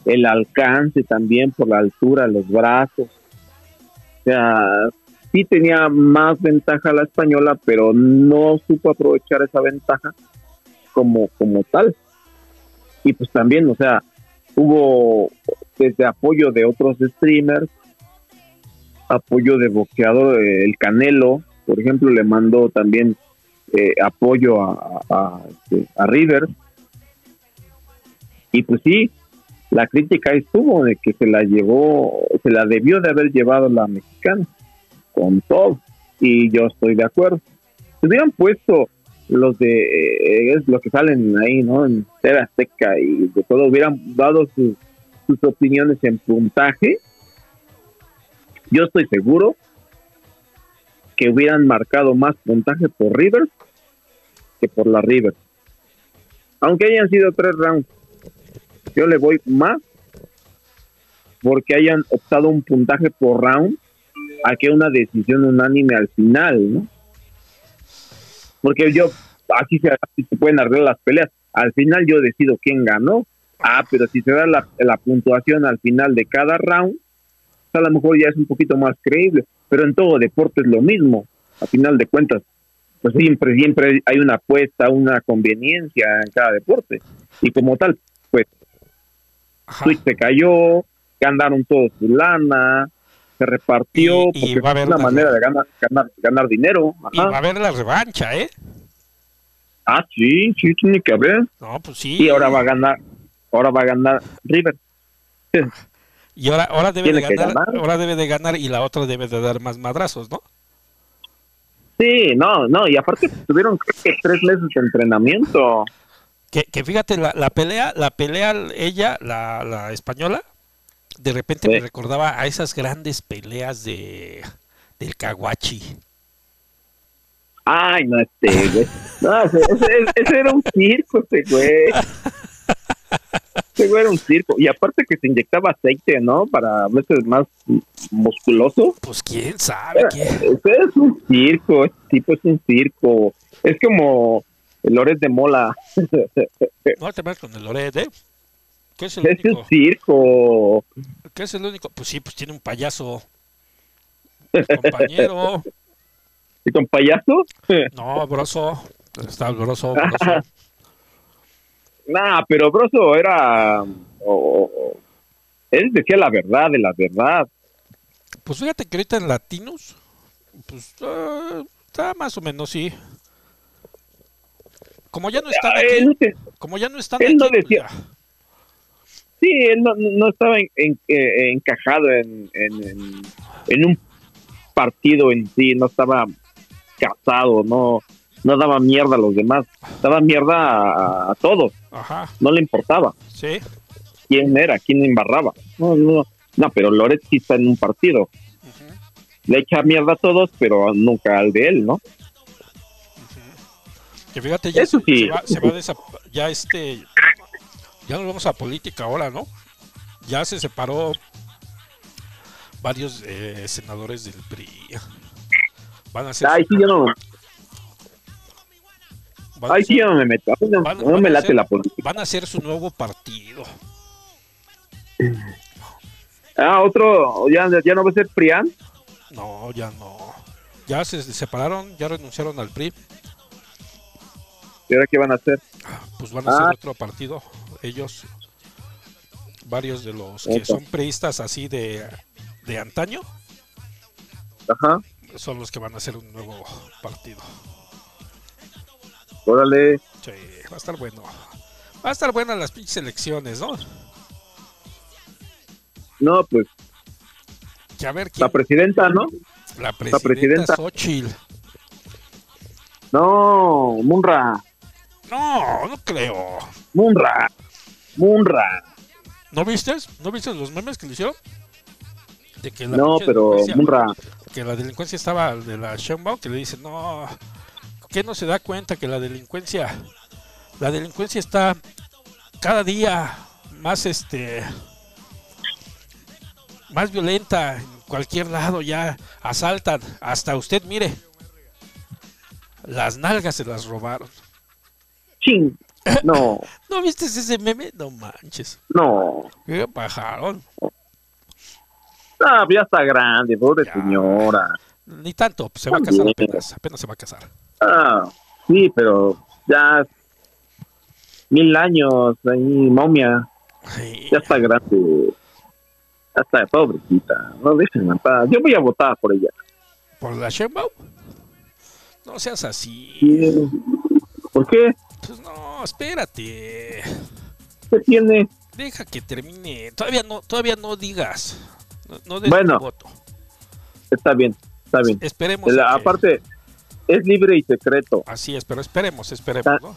El alcance también por la altura, los brazos. O sea, sí tenía más ventaja la española, pero no supo aprovechar esa ventaja como, como tal. Y pues también, o sea, hubo desde apoyo de otros streamers, apoyo de boxeador, eh, el Canelo, por ejemplo, le mandó también eh, apoyo a, a, este, a River y pues sí, la crítica estuvo de que se la llevó, se la debió de haber llevado la mexicana, con todo. Y yo estoy de acuerdo. Si hubieran puesto los de, eh, es lo que salen ahí, ¿no? En Tera Azteca y de todo, hubieran dado sus, sus opiniones en puntaje, yo estoy seguro que hubieran marcado más puntaje por River que por la River. Aunque hayan sido tres rounds yo le voy más porque hayan optado un puntaje por round a que una decisión unánime al final, ¿no? porque yo, así se, pueden arreglar las peleas. Al final yo decido quién ganó. Ah, pero si se da la, puntuación al final de cada round, a lo mejor ya es un poquito más creíble, pero en todo deporte es lo mismo, a final de cuentas, pues siempre, siempre hay una apuesta, una conveniencia en cada deporte, y como tal, Switch se cayó, ganaron todos su lana, se repartió, y, va a haber una manera de ganar, ganar, ganar dinero. Y va a haber la revancha, ¿eh? Ah, sí, sí, tiene que haber. No, pues sí. Y ahora va a ganar, ahora va a ganar River. Y ahora, ahora debe de ganar, ahora debe de ganar y la otra debe de dar más madrazos, ¿no? Sí, no, no, y aparte tuvieron que tres meses de entrenamiento. Que, que fíjate, la, la, pelea, la pelea ella, la, la española, de repente me recordaba a esas grandes peleas de del Caguachi. Ay, no, este, güey. No, ese, ese, era un circo, este güey. Ese güey era un circo. Y aparte que se inyectaba aceite, ¿no? Para veces más musculoso. Pues quién sabe. ¿quién? Ese es un circo, este tipo es un circo. Es como el Loret de Mola. No te metas con el Loret, ¿eh? ¿Qué es el es único? un circo. ¿Qué es el único? Pues sí, pues tiene un payaso. Compañero. ¿Y con payaso? No, Broso. Está Broso. broso. nah, pero Broso era. Oh, él decía la verdad de la verdad. Pues fíjate que ahorita en Latinos, pues uh, está más o menos, sí. Como ya no están aquí, él, como ya no están él aquí, no pues decía-. Sí, él no, no estaba en- en- eh, encajado en, en, un partido en sí, no estaba casado, no, no daba mierda a los demás, daba mierda a, a todos, Ajá, no le importaba sí. quién era, quién embarraba. No, no, no, pero Loret sí está en un partido, Ujú. le echa mierda a todos, pero nunca al de él, ¿no? Que fíjate, ya Eso se, sí. se va, se va ya este, ya nos vamos a política ahora, ¿no? Ya se separó varios eh, senadores del PRI. Van a ser, Ay, sí, yo no, ay, sí, ser- yo no me meto, no, van- no van me late ser- la política. van a hacer su nuevo partido. Ah, otro, ya, ya no va a ser Prián. No, ya no. Ya se separaron, ya renunciaron al PRI. ¿Y ahora qué van a hacer? Pues van a Ah. hacer otro partido. Ellos, varios de los que son priistas así de, de antaño, Ajá, son los que van a hacer un nuevo partido. órale. Sí, va a estar bueno. Va a estar buenas las pinches elecciones, ¿no? No, pues Que a ver la presidenta, ¿no? La presidenta, presidenta. Xochitl. No, Munra, No, no creo. Munra, Munra. ¿No viste? ¿No viste los memes que le hicieron? De que la No, pero Munra, que la delincuencia estaba de la Sheinbaum que le dice no que no se da cuenta que la delincuencia la delincuencia está cada día más este más violenta en cualquier lado ya asaltan hasta usted mire las nalgas se las robaron No, ¿no viste ese meme? no manches no. qué bajaron Ah, ya está grande, pobre Ya. señora. ni tanto se va a casar apenas apenas se va a casar Ah, sí, pero ya mil años ahí, momia, Ay, ya está grande. Ya está, pobrecita. No dejen en paz. Yo voy a votar por ella. por la Sheinbaum no seas así Sí. ¿Por qué? Pues no, espérate. ¿Qué tiene? Deja que termine. Todavía no, todavía no digas. No, no des Bueno. tu voto. Está bien, está bien. Esperemos. La- a que- aparte, es libre y secreto. Así es, pero esperemos, esperemos, Ah. ¿no?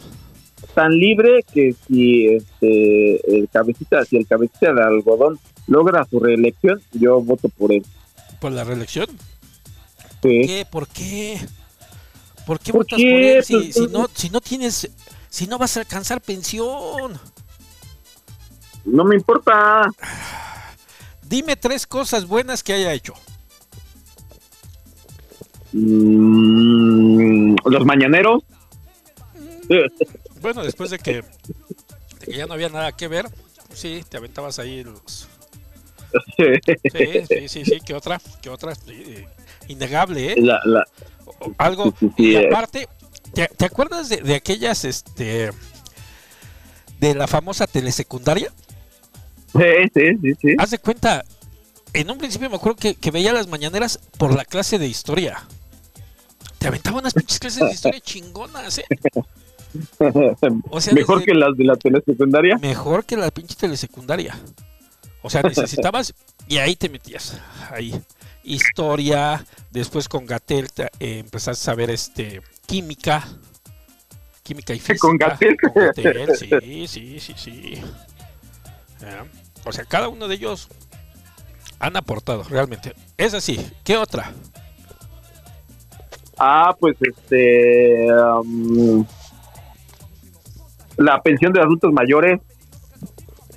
Tan libre que si este el cabecita, si el cabecita de algodón logra su reelección, yo voto por él. Por la reelección. Sí. ¿Qué? ¿Por qué? ¿Por qué ¿Por votas qué? por él si, Pues, si no, si no tienes, si no vas a alcanzar pensión? No me importa. Dime tres cosas buenas que haya hecho. Mm, los mañaneros, Bueno, después de que, ya no había nada que ver, sí, te aventabas ahí los... Sí, sí, sí, sí, ¿qué otra? ¿Qué otra? Innegable, ¿eh? Algo, y eh. aparte, ¿te, acuerdas de, de aquellas, este, de la famosa telesecundaria? Sí, sí, sí, sí. Haz de cuenta, en un principio me acuerdo que, veía las mañaneras por la clase de historia. Te aventaba unas pinches clases de historia chingonas, ¿eh? mejor que las de la telesecundaria. Mejor que la pinche telesecundaria. O sea, necesitabas y ahí te metías. Ahí. Historia, después con Gatel eh, empezaste a ver este, química. Química y física. Con Gatel. sí, sí, sí, sí. O sea, cada uno de ellos han aportado, realmente. Es así. ¿Qué otra? Ah, pues este. Um, la pensión de adultos mayores.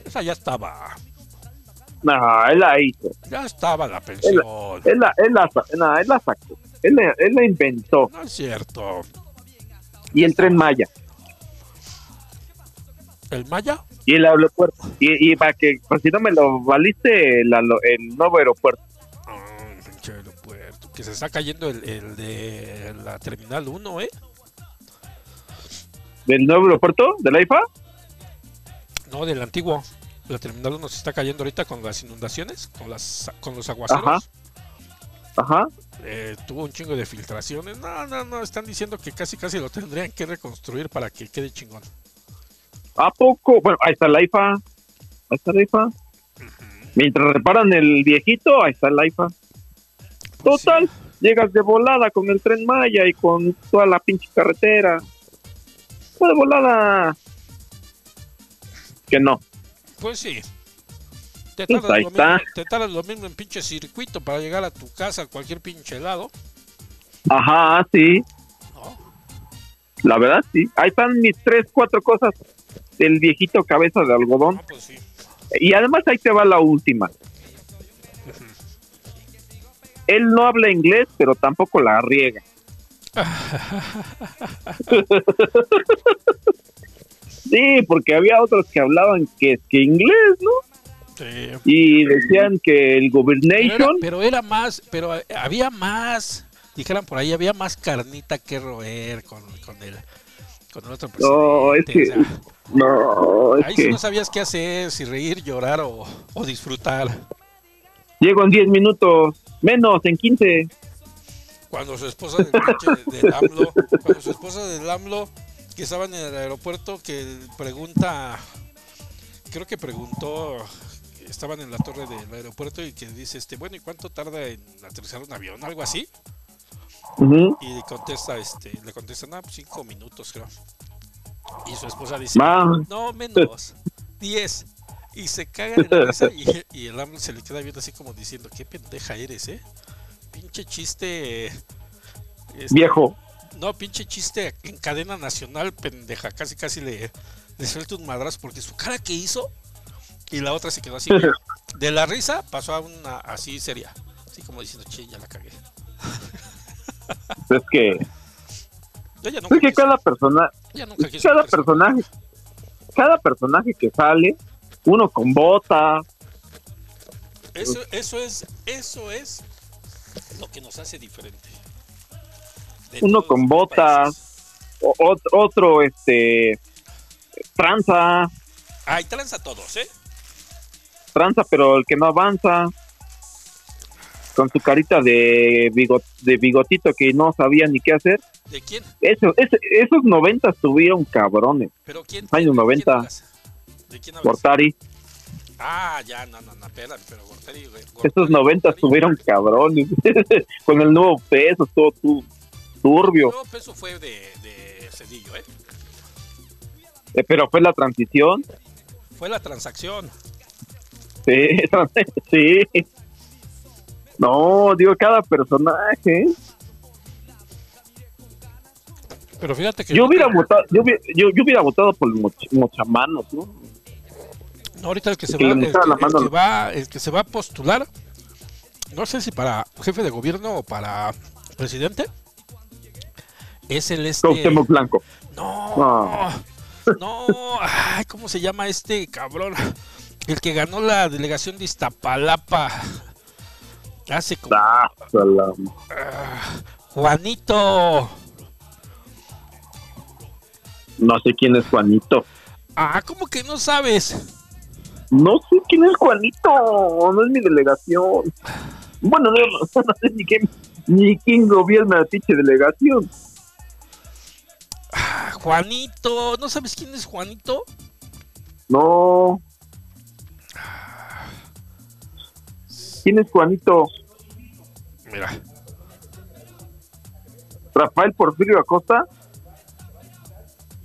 Esa ya estaba. No, él la hizo. Ya estaba la pensión. Él, la, él, la, él la sacó. Él, él, la inventó. No es cierto. Y el tren Maya. ¿El Maya? Y el aeropuerto. Y, y para que, pues, si no me lo valiste, el, el nuevo aeropuerto. Ah, aeropuerto. Que se está cayendo el, el de la Terminal 1, ¿eh? ¿Del nuevo aeropuerto? ¿De la IFA? No, del antiguo. La Terminal 1 se está cayendo ahorita con las inundaciones, con, las, con los aguaceros. Ajá. Ajá. Eh, tuvo un chingo de filtraciones. No, no, no. Están diciendo que casi, casi lo tendrían que reconstruir para que quede chingón. ¿A poco? Bueno, ahí está la IFA. Ahí está la IFA. Mientras reparan el viejito, ahí está la IFA. Total, llegas de volada con el tren Maya y con toda la pinche carretera. de volada. Que no. Pues sí. Te pues tardas, lo mismo, te tardas lo mismo en pinche circuito para llegar a tu casa a cualquier pinche lado. Ajá, sí. La verdad, sí. Ahí están mis tres, cuatro cosas del viejito cabeza de algodón. Pues y además ahí te va la última. Él no habla inglés, pero tampoco la riega. sí, porque había otros que hablaban que, que inglés, ¿no? Sí. Y decían que el gobernation... Pero era, más, pero había más, dijeran por ahí, había más carnita que roer con, con, el, con el otro presidente. No, es que... No, Ahí sí no sabías qué hacer, si reír, llorar o, disfrutar. Llego en 10 minutos, menos, en 15. Cuando su esposa del, del AMLO, cuando su esposa del AMLO, que estaban en el aeropuerto, que pregunta, creo que preguntó, estaban en la torre del aeropuerto y que dice, este, bueno, ¿y cuánto tarda en aterrizar un avión? Algo así. Y contesta, este, le contesta, no, pues cinco minutos creo. Y su esposa dice, no, menos, 10. Y se caga en la risa y, el hombre se le queda viendo así como diciendo, qué pendeja eres, ¿eh? Pinche chiste... Este, Viejo. No, pinche chiste en cadena nacional, pendeja. Casi, casi le, le suelta un madrazo porque su cara que hizo y la otra se quedó así. De la risa pasó a una así seria. Así como diciendo, che, ya la cagué. Es que es que cada persona, cada personaje, cada personaje que sale, uno con bota. Eso, eso es, eso es lo que nos hace diferente. uno con botas, otro, este, tranza. Ay, tranza todos, ¿eh? Tranza, pero el que no avanza con su carita de, de bigotito que no sabía ni qué hacer. ¿De quién? Eso, esos noventas tuvieron cabrones. ¿Pero quién? Años 90. ¿De quién Gortari. Ah, ya, no, no, no, espérame, pero Gortari. Esos noventas tuvieron cabrones. Con el nuevo peso, todo tu, turbio. El nuevo peso fue de, de Cedillo, ¿eh? ¿eh? Pero fue la transición. Fue la transacción. Sí, sí. No, digo, cada personaje. Pero fíjate que. Yo hubiera, votado, yo, yo, yo, hubiera votado por Mochamanos, ¿no? No, ahorita el que, se va, el, que, va, el que se va a postular, no sé si para jefe de gobierno o para presidente, es el este. Cuauhtémoc Blanco. No. No. Ay, ¿cómo se llama este cabrón? El que ganó la delegación de Iztapalapa. Hace como. Ah, Juanito. No sé quién es Juanito. Ah, ¿cómo que no sabes? No sé quién es Juanito. No es mi delegación. Bueno, no, no, sé ni quién, ni quién gobierna dicha delegación. Ah, Juanito. ¿No sabes quién es Juanito? No. ¿Quién es Juanito? Mira. Rafael Porfirio Acosta.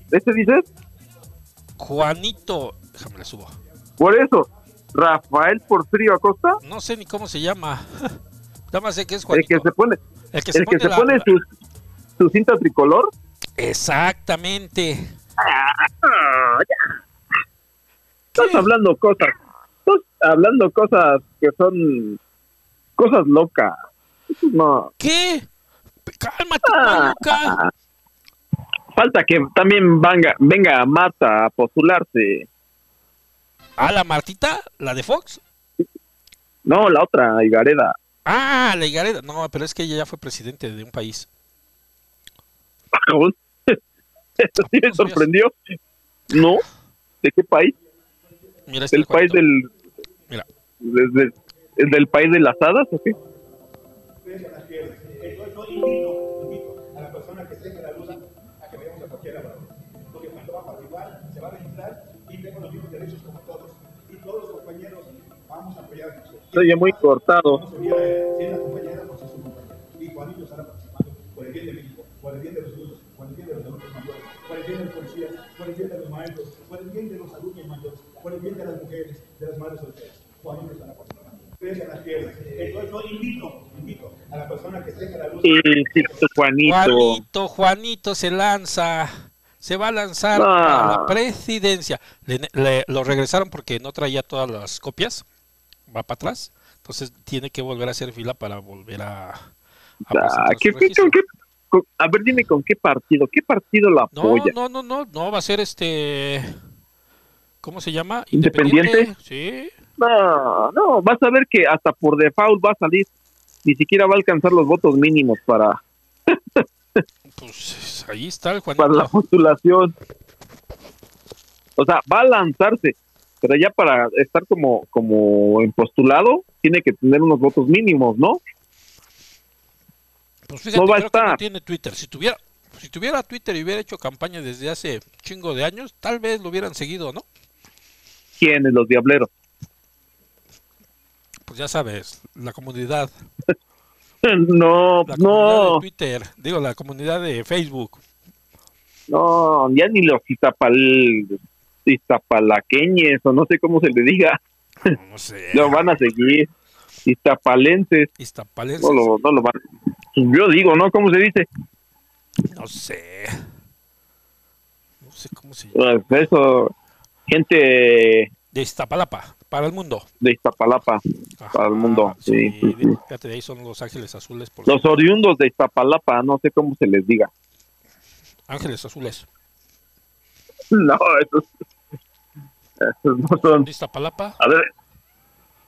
¿Ese dices? Juanito. Déjame le subo. Por eso. Rafael Porfirio Acosta. No sé ni cómo se llama. Nada más sé que es El Juanito. que se pone, El que el que se la- pone su, su cinta tricolor. Exactamente. Estás ¿Qué? hablando cosas. Estás hablando cosas que son cosas locas. No. ¿Qué? Cálmate, Ah. Maluca. Falta que también venga, venga Marta a postularse. ¿Ah, la Martita? ¿La de Fox? No, la otra, Igareda. Ah, la Higareda. No, pero es que ella ya fue presidente de un país. Eso sí me sorprendió. No. ¿De qué país? Mira, este ¿Del país del, Mira. desde, ¿Es del país de las hadas o qué? Yo invito, invito a la persona que tenga la duda a que vayamos a cualquier laboratorio. Porque cuando va a participar, se va a registrar y tengo los mismos derechos como todos. Y todos los compañeros vamos a apoyar a nosotros. Se oye muy cortado. Vamos a apoyar a- si es la compañera, pues es su compañera. Y Juanito estará participando por el bien de México, por el bien de los por el bien de los adultos mayores, por el bien de los policías, por el bien de los maestros, por el bien de los adultos mayores, por el bien de las mujeres, de las madres solteras. Juanito estará participando. Pese a las piernas. Entonces yo invito, invito a la persona que tenga la luz. Sí, sí, tu Juanito. Juanito, Juanito se lanza. Se va a lanzar No. a la presidencia. Le- le- lo regresaron porque no traía todas las copias. Va para atrás. Entonces tiene que volver a hacer fila para volver a. a Ah, presentar ¿qué- su qué- registro. con qué- con- a ver, dime con qué partido. ¿Qué partido la No, apoya? no, no, no, no, va a ser este. ¿Cómo se llama? ¿Independiente? Sí. No, no, vas a ver que hasta por default va a salir. Ni siquiera va a alcanzar los votos mínimos para, Pues ahí está el Juanito. para la postulación. O sea, va a lanzarse, pero ya para estar como, como en postulado, tiene que tener unos votos mínimos, ¿no? Pues fíjate, no va a que no estar. tiene Twitter. Si tuviera, si tuviera Twitter y hubiera hecho campaña desde hace chingo de años, tal vez lo hubieran seguido, ¿no? ¿Quiénes? Los diableros. Pues ya sabes, la comunidad, No, la comunidad no, de Twitter, digo, la comunidad de Facebook. no, ya ni los iztapal, iztapalaqueñes, o no sé cómo se le diga, No sé. lo van a seguir. Iztapalenses, Iztapalenses, no lo, no lo van. Yo digo, ¿no? ¿Cómo se dice? no sé. No sé cómo se llama. Pues eso, gente De Iztapalapa, para el mundo. de Iztapalapa, para el mundo. Ajá, Sí, sí, sí. Fíjate, de ahí son los ángeles azules. Por Los oriundos de Iztapalapa, no sé cómo se les diga. Ángeles azules. No, esos, esos no son. De Iztapalapa. A ver,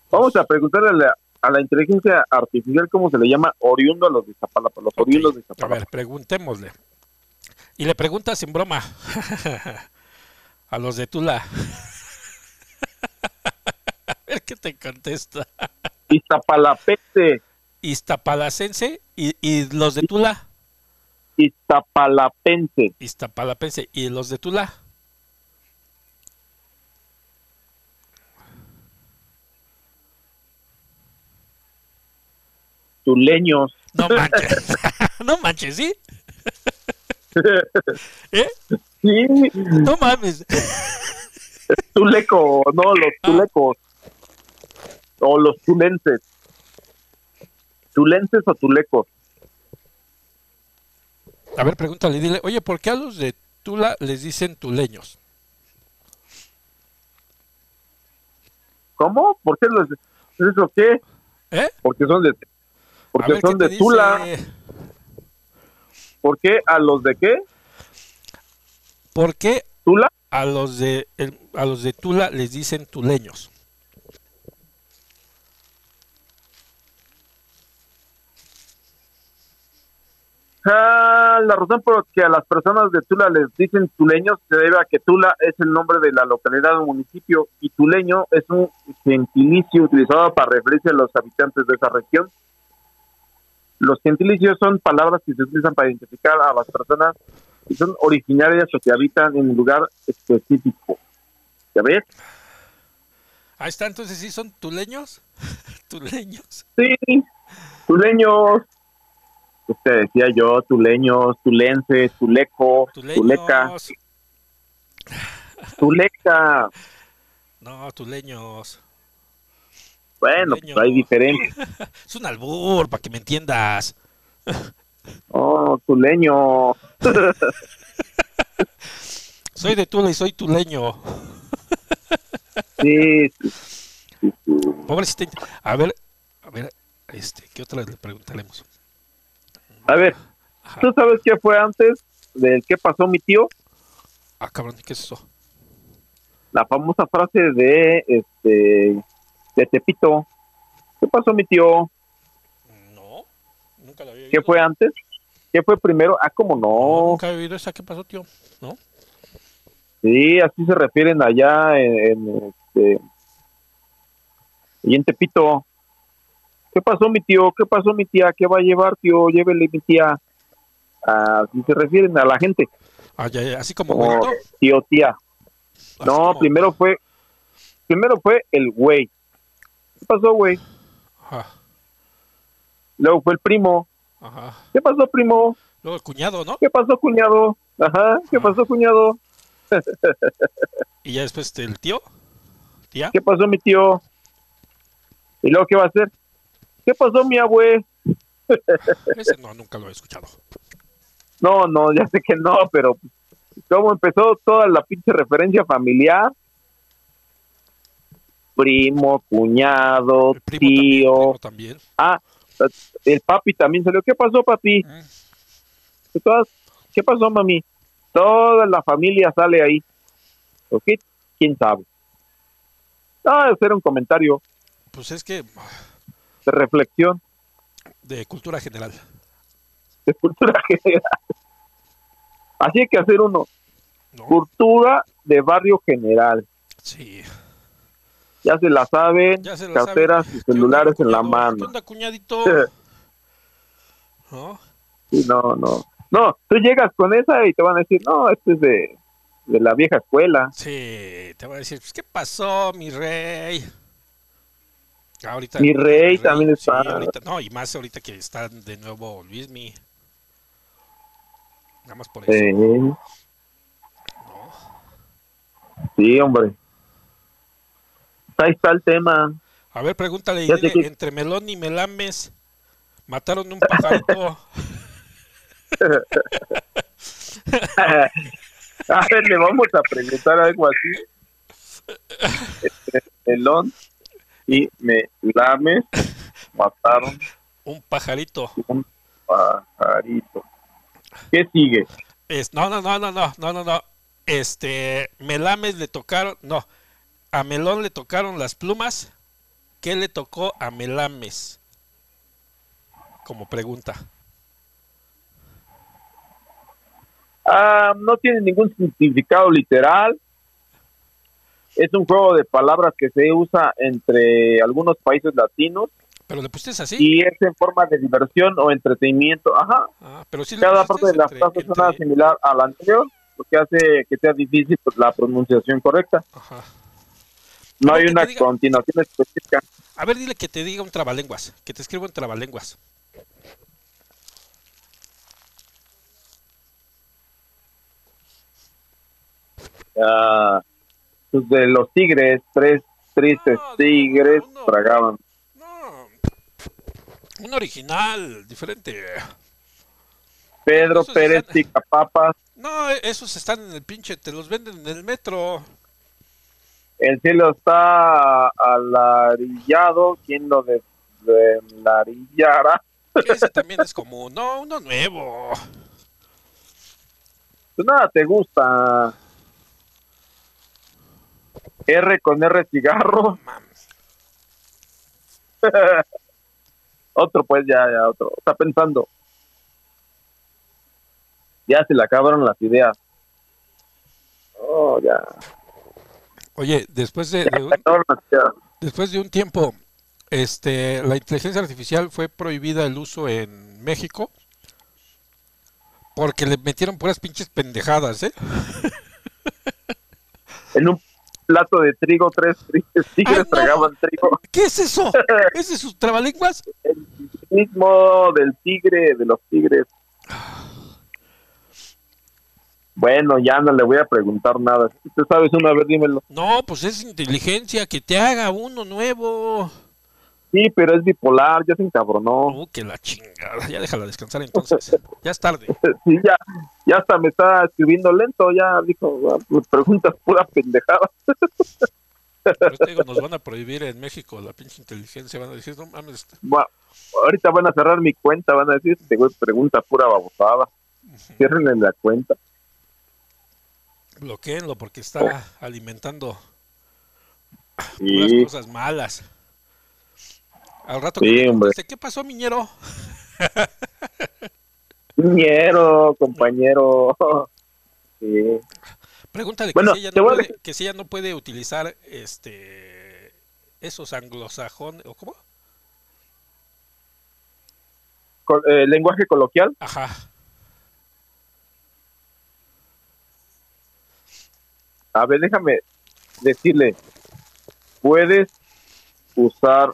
vamos a preguntarle a la, a la inteligencia artificial cómo se le llama oriundo a los de Iztapalapa, los oriundos de A Iztapalapa. ver, preguntémosle. Y le preguntas en broma a los de Tula. a ver qué te contesta. Iztapalapete, Iztapalacense y, y los de Tula. Iztapalapense, Iztapalapense y los de Tula. tuleños. No manches. no manches, ¿sí? ¿Eh? Sí, No mames. tuleco, no, los Ah. tulecos. O los tulenses. Tulenses o tulecos. A ver, pregúntale, dile, oye, ¿por qué a los de Tula les dicen tuleños? ¿Cómo? ¿Por qué los eso qué? ¿Eh? Porque son de porque ver, son ¿qué de Tula. ¿Por qué a los de qué? ¿Por qué ¿Tula? a los de el- a los de Tula les dicen tuleños? Ah, la razón por la que a las personas de Tula les dicen tuleños se debe a que Tula es el nombre de la localidad o municipio y tuleño es un gentilicio utilizado para referirse a los habitantes de esa región. Los gentilicios son palabras que se utilizan para identificar a las personas que son originarias o que habitan en un lugar específico. ¿Ya ves? Ahí está, entonces sí son tuleños. tuleños. Sí, tuleños. Usted decía yo, tuleños, tulense, tuleco, tuleca, Tuleños. tuleca. No, tuleños. Bueno, pues Tuleño. hay diferencia. Es un albur, para que me entiendas. Oh, tuleño. Soy de Tula y soy tuleño. Sí. Pobrecita. A ver, a ver, este, ¿qué otra le preguntaremos? A ver, Ajá. ¿tú sabes qué fue antes del qué pasó mi tío? Ah, cabrón, ¿qué es eso? La famosa frase de este de Tepito. ¿Qué pasó mi tío? No, nunca la había ¿Qué fue antes? ¿Qué fue primero? Ah, ¿cómo No, nunca había oído esa. ¿Qué pasó, tío? ¿No? Sí, así se refieren allá en, en, este y en Tepito. ¿Qué pasó mi tío? ¿Qué pasó mi tía? ¿Qué va a llevar, tío? Llévele mi tía. Así se refieren a la gente. Ah, ya, ya, así como Como tío, tía. Así No, como- primero fue primero fue el güey. ¿Qué pasó, güey? Ajá, Luego fue el primo. ajá. ¿Qué pasó, primo? Luego el cuñado, ¿no? ¿Qué pasó, cuñado? Ajá, ¿qué pasó, cuñado? Y ya después este, el tío. Tía. ¿Qué pasó, mi tío? ¿Y luego qué va a hacer? ¿Qué pasó, mi abue? Ese no, nunca lo he escuchado. No, no, ya sé que no, pero ¿cómo empezó toda la pinche referencia familiar? Primo, cuñado, primo tío. también. primo también. Ah, el papi también salió. ¿Qué pasó, papi? Mm. ¿Qué todas- ¿Qué pasó, mami? Toda la familia sale ahí. ¿O qué? ¿Quién sabe? Ah, hacer un comentario Pues es que de reflexión de cultura general. de cultura general. Así hay que hacer uno. ¿no? Cultura de barrio general. Sí. Ya se la saben, se la carteras saben. y ¿Qué onda, celulares en la cuñado? ¿Qué mano. onda, cuñadito? ¿No? Sí, no, no. No, tú llegas con esa y te van a decir, no, este es de, de la vieja escuela. Sí, te voy a decir, pues, ¿qué pasó, mi rey? Ahorita, Mi rey también sí, está. ahorita, no, y más ahorita que está de nuevo Luismi. Nada más por eso. Eh, ¿no? sí, hombre. Ahí está el tema. A ver, pregúntale, dile, que- entre Melón y Melames, ¿mataron un pajarito? a ver, le vamos a preguntar algo así. Entre Melón y me lames mataron un pajarito. un pajarito. ¿Qué sigue? Es, no, no, no, no, no, no, no, no. Este, Melames le tocaron, no, a Melón le tocaron las plumas. ¿Qué le tocó a Melames? Como pregunta. Ah, no tiene ningún significado literal. Es un juego de palabras que se usa entre algunos países latinos Pero le pusiste así. y es en forma de diversión o entretenimiento. Ajá. Ah, pero sí Cada parte de la entre- frase suena entre- similar a la anterior, lo que hace que sea difícil la pronunciación correcta. Ajá. No hay una diga- continuación específica. A ver, dile que te diga un trabalenguas, que te escriba un trabalenguas. Pues, de los tigres, tres tristes No, tigres no, no. tragaban. No, un original, diferente. Pedro Esos Pérez están- Picapapas, No, esos están en el pinche, te los venden en el metro. El cielo está alarillado, ¿quién lo desvelarillara? Ese también es como, no, uno nuevo. Pues nada, te gusta. R con R cigarro. otro, pues ya, ya, otro. Está pensando. Ya se le acabaron las ideas. Oh, ya. Oye, después de, un, después de un tiempo, este, la inteligencia artificial fue prohibida el uso en México porque le metieron puras pinches pendejadas, ¿eh? En un plato de trigo, tres tigres tragaban trigo. ¿Qué es eso? ¿Ese es sus trabalenguas? El mismo del tigre, de los tigres. Bueno, ya no le voy a preguntar nada. ¿Tú sabes una vez? Dímelo. No, pues es inteligencia, que te haga uno nuevo. Sí, pero es bipolar, ya se encabronó. Uh, que la chingada. Ya déjala descansar entonces. ya es tarde. sí, ya, ya hasta me está escribiendo lento. Ya dijo, ah, pues preguntas pura pendejada. Pero te digo, nos van a prohibir en México la pinche inteligencia. Van a decir, no mames. Este". Bueno, ahorita van a cerrar mi cuenta. Van a decir, este güey pregunta pura babosada. Cierren la cuenta. Bloqueenlo porque está alimentando puras cosas malas. Al rato sí, hombre. ¿qué pasó, Miñero? Miñero, compañero. Sí. Pregúntale que, si ella no puede, que si ella no puede utilizar este esos anglosajones, ¿o cómo? Eh, lenguaje coloquial. Ajá. A ver, déjame decirle, puedes usar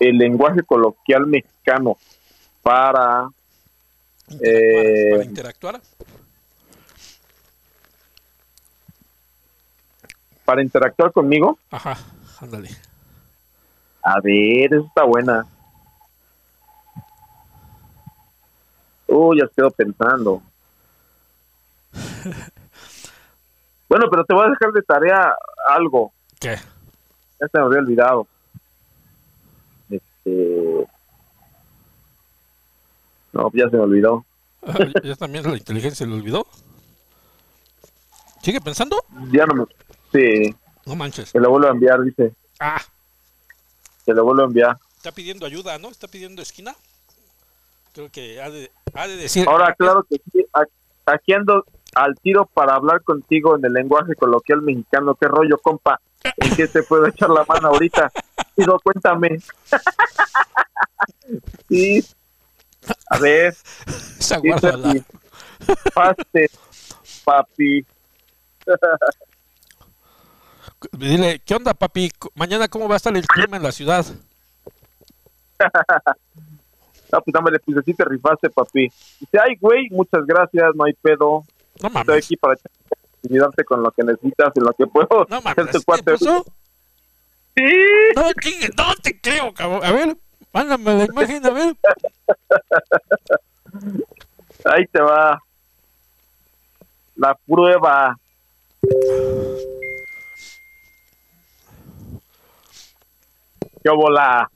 el lenguaje coloquial mexicano para interactuar, eh, para interactuar. conmigo. Ajá, ándale. A ver, eso está buena. Uy, uh, ya quedo pensando. bueno, pero te voy a dejar de tarea algo. ¿Qué? Ya se me había olvidado. Este, no, ya se me olvidó. Ah, ¿Ya también la inteligencia se le olvidó? ¿Sigue pensando? Ya no me... Sí. No manches. Se lo vuelvo a enviar, dice. Ah. Se lo vuelvo a enviar. Está pidiendo ayuda, ¿no? Está pidiendo esquina. Creo que ha de, ha de decir... Ahora, claro que sí. Aquí ando al tiro para hablar contigo en el lenguaje coloquial mexicano. ¿Qué rollo, compa? ¿En qué te puedo echar la mano ahorita? Pido, cuéntame. sí. A ver. Paste, papi. Dile, ¿qué onda, papi? Mañana, ¿cómo va a estar el clima en la ciudad? no, pues dámele, pues así te rifaste, papi. Dice, ay, güey, muchas gracias, no hay pedo. No mames. Estoy aquí para ayudarte con lo que necesitas y lo que puedo. No mames, ¿te puso? Sí. No, no te creo, cabrón. A ver, mándame la imagen, a ver. Ahí te va. La prueba. ¿Qué bola?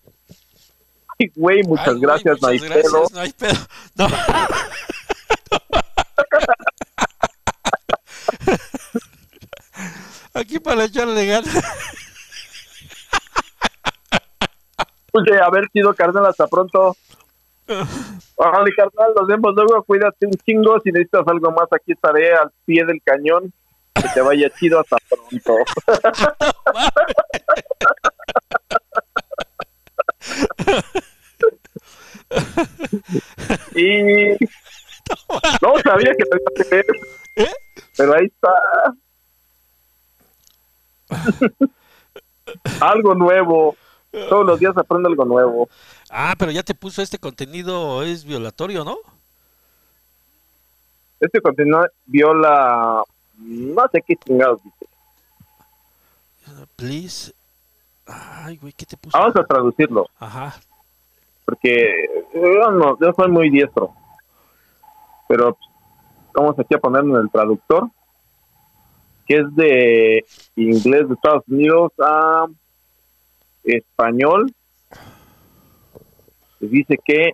Ay, güey, muchas gracias, no hay pedo. No hay pedo. No. Aquí para echarle ganas. Oye, a ver, sido carnal, hasta pronto. Órale, carnal, nos vemos luego. Cuídate un chingo. Si necesitas algo más, aquí estaré al pie del cañón. Que te vaya chido, hasta pronto. y no sabía que te ¿Eh? Pero ahí está algo nuevo todos los días aprendo algo nuevo. Ah, pero ya te puso este contenido, es violatorio, ¿no? Este contenido viola, no sé qué chingados dice. Please. Ay, güey, ¿qué te puso? Vamos a traducirlo. Ajá. Porque yo, no, yo soy muy diestro. Pero vamos aquí a ponerlo en el traductor. Que es de inglés de Estados Unidos a español dice que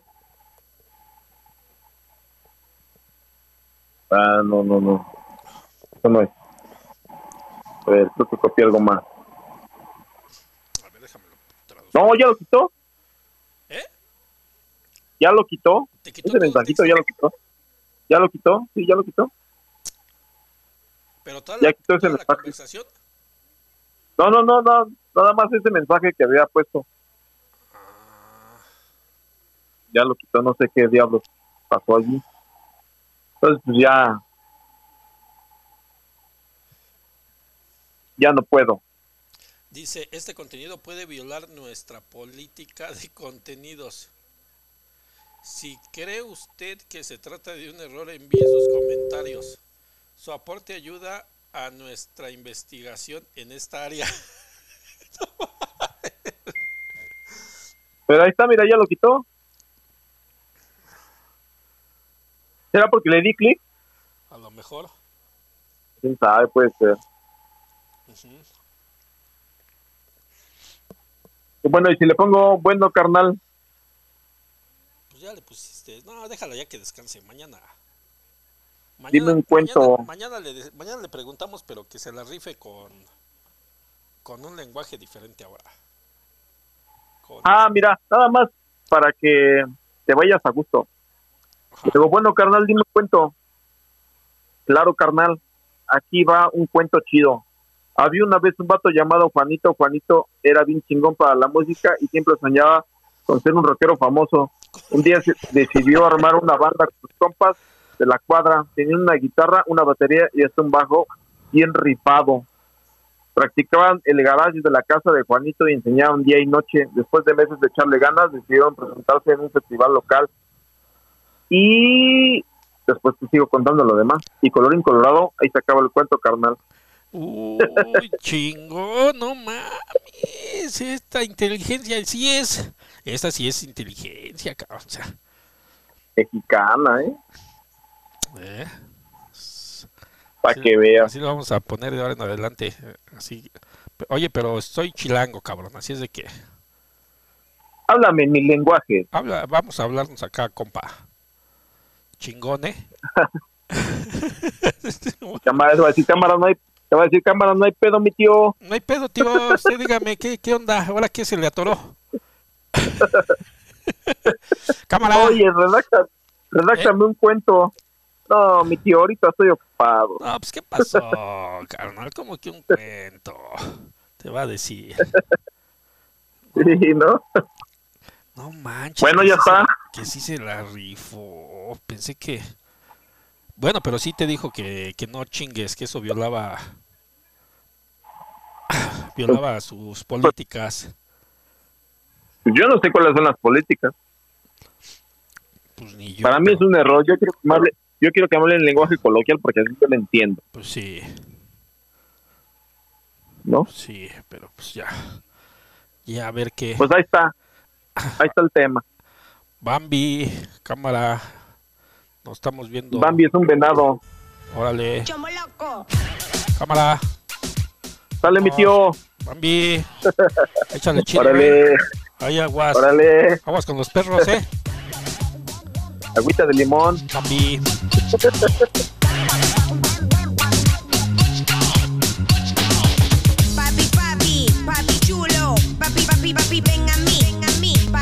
ah no no no Eso no es. A ver, creo que copié algo más. A ver, déjamelo. No, ya lo quitó. ¿Eh? Ya lo quitó. ¿Te quitó Ese mensajito ya lo quitó. Ya lo quitó, sí, ya lo quitó. Pero toda ya quitó ese mensaje. No, no, no, no, nada más ese mensaje que había puesto. Ah. Ya lo quitó, no sé qué diablos pasó allí. Entonces, pues ya. Ya no puedo. Dice, este contenido puede violar nuestra política de contenidos. Si cree usted que se trata de un error, envíe sus comentarios. Su aporte ayuda a nuestra investigación en esta área. Pero ahí está, mira, ya lo quitó. ¿Será porque le di clic? A lo mejor. Quién sabe, puede ser. Bueno, y si le pongo bueno, carnal. Pues ya le pusiste. No, déjalo ya que descanse. Mañana. mañana Dime un cuento. Mañana, le, mañana le preguntamos, pero que se la rife con, con un lenguaje diferente ahora. Ah, mira, nada más para que te vayas a gusto. Digo, bueno, carnal, dime un cuento. Claro, carnal, aquí va un cuento chido. Había una vez un vato llamado Juanito. Juanito era bien chingón para la música y siempre soñaba con ser un rockero famoso. Un día decidió armar una banda con sus compas de la cuadra. Tenía una guitarra, una batería y hasta un bajo bien ripado. Practicaban el garage de la casa de Juanito y enseñaban día y noche. Después de meses de echarle ganas, decidieron presentarse en un festival local y después te sigo contando lo demás. Y color incolorado, ahí se acaba el cuento, carnal. Uy, no mames. Esta inteligencia sí es. Esta sí es inteligencia, cabrón. Mexicana, ¿eh? ¿Eh? Para que veas. Así lo vamos a poner de ahora en adelante. Así. Oye, pero estoy chilango, cabrón. Así es de que. Háblame en mi lenguaje. Habla, vamos a hablarnos acá, compa chingone. cámara, te va a decir cámara, no hay, te va a decir cámara, no hay pedo, mi tío. No hay pedo, tío. Usted dígame, ¿qué, qué onda? ¿Ahora qué se le atoró? cámara. Oye, redáctame un cuento. No, mi tío, ahorita estoy ocupado. No, pues, ¿qué pasó, carnal? ¿Cómo que un cuento? Te va a decir. Sí, ¿no? No manches. Bueno, ya está. que sí se la rifó. Pensé que. Bueno, pero sí te dijo que, que no chingues, que eso violaba. violaba sus políticas. Yo no sé cuáles son las políticas. Pues ni yo, Para mí es un error. Yo quiero que me hable, yo quiero que hable en lenguaje coloquial porque así yo lo entiendo. Pues sí. ¿No? Sí, pero pues ya. Ya a ver qué. Pues ahí está. Ahí está el tema. Bambi, cámara. Nos estamos viendo. Bambi es un venado. Órale. Cámara. Sale mi tío. Bambi. Échale chile. Órale. Ahí aguas. Órale. Aguas con los perros, eh. Agüita de limón. Bambi.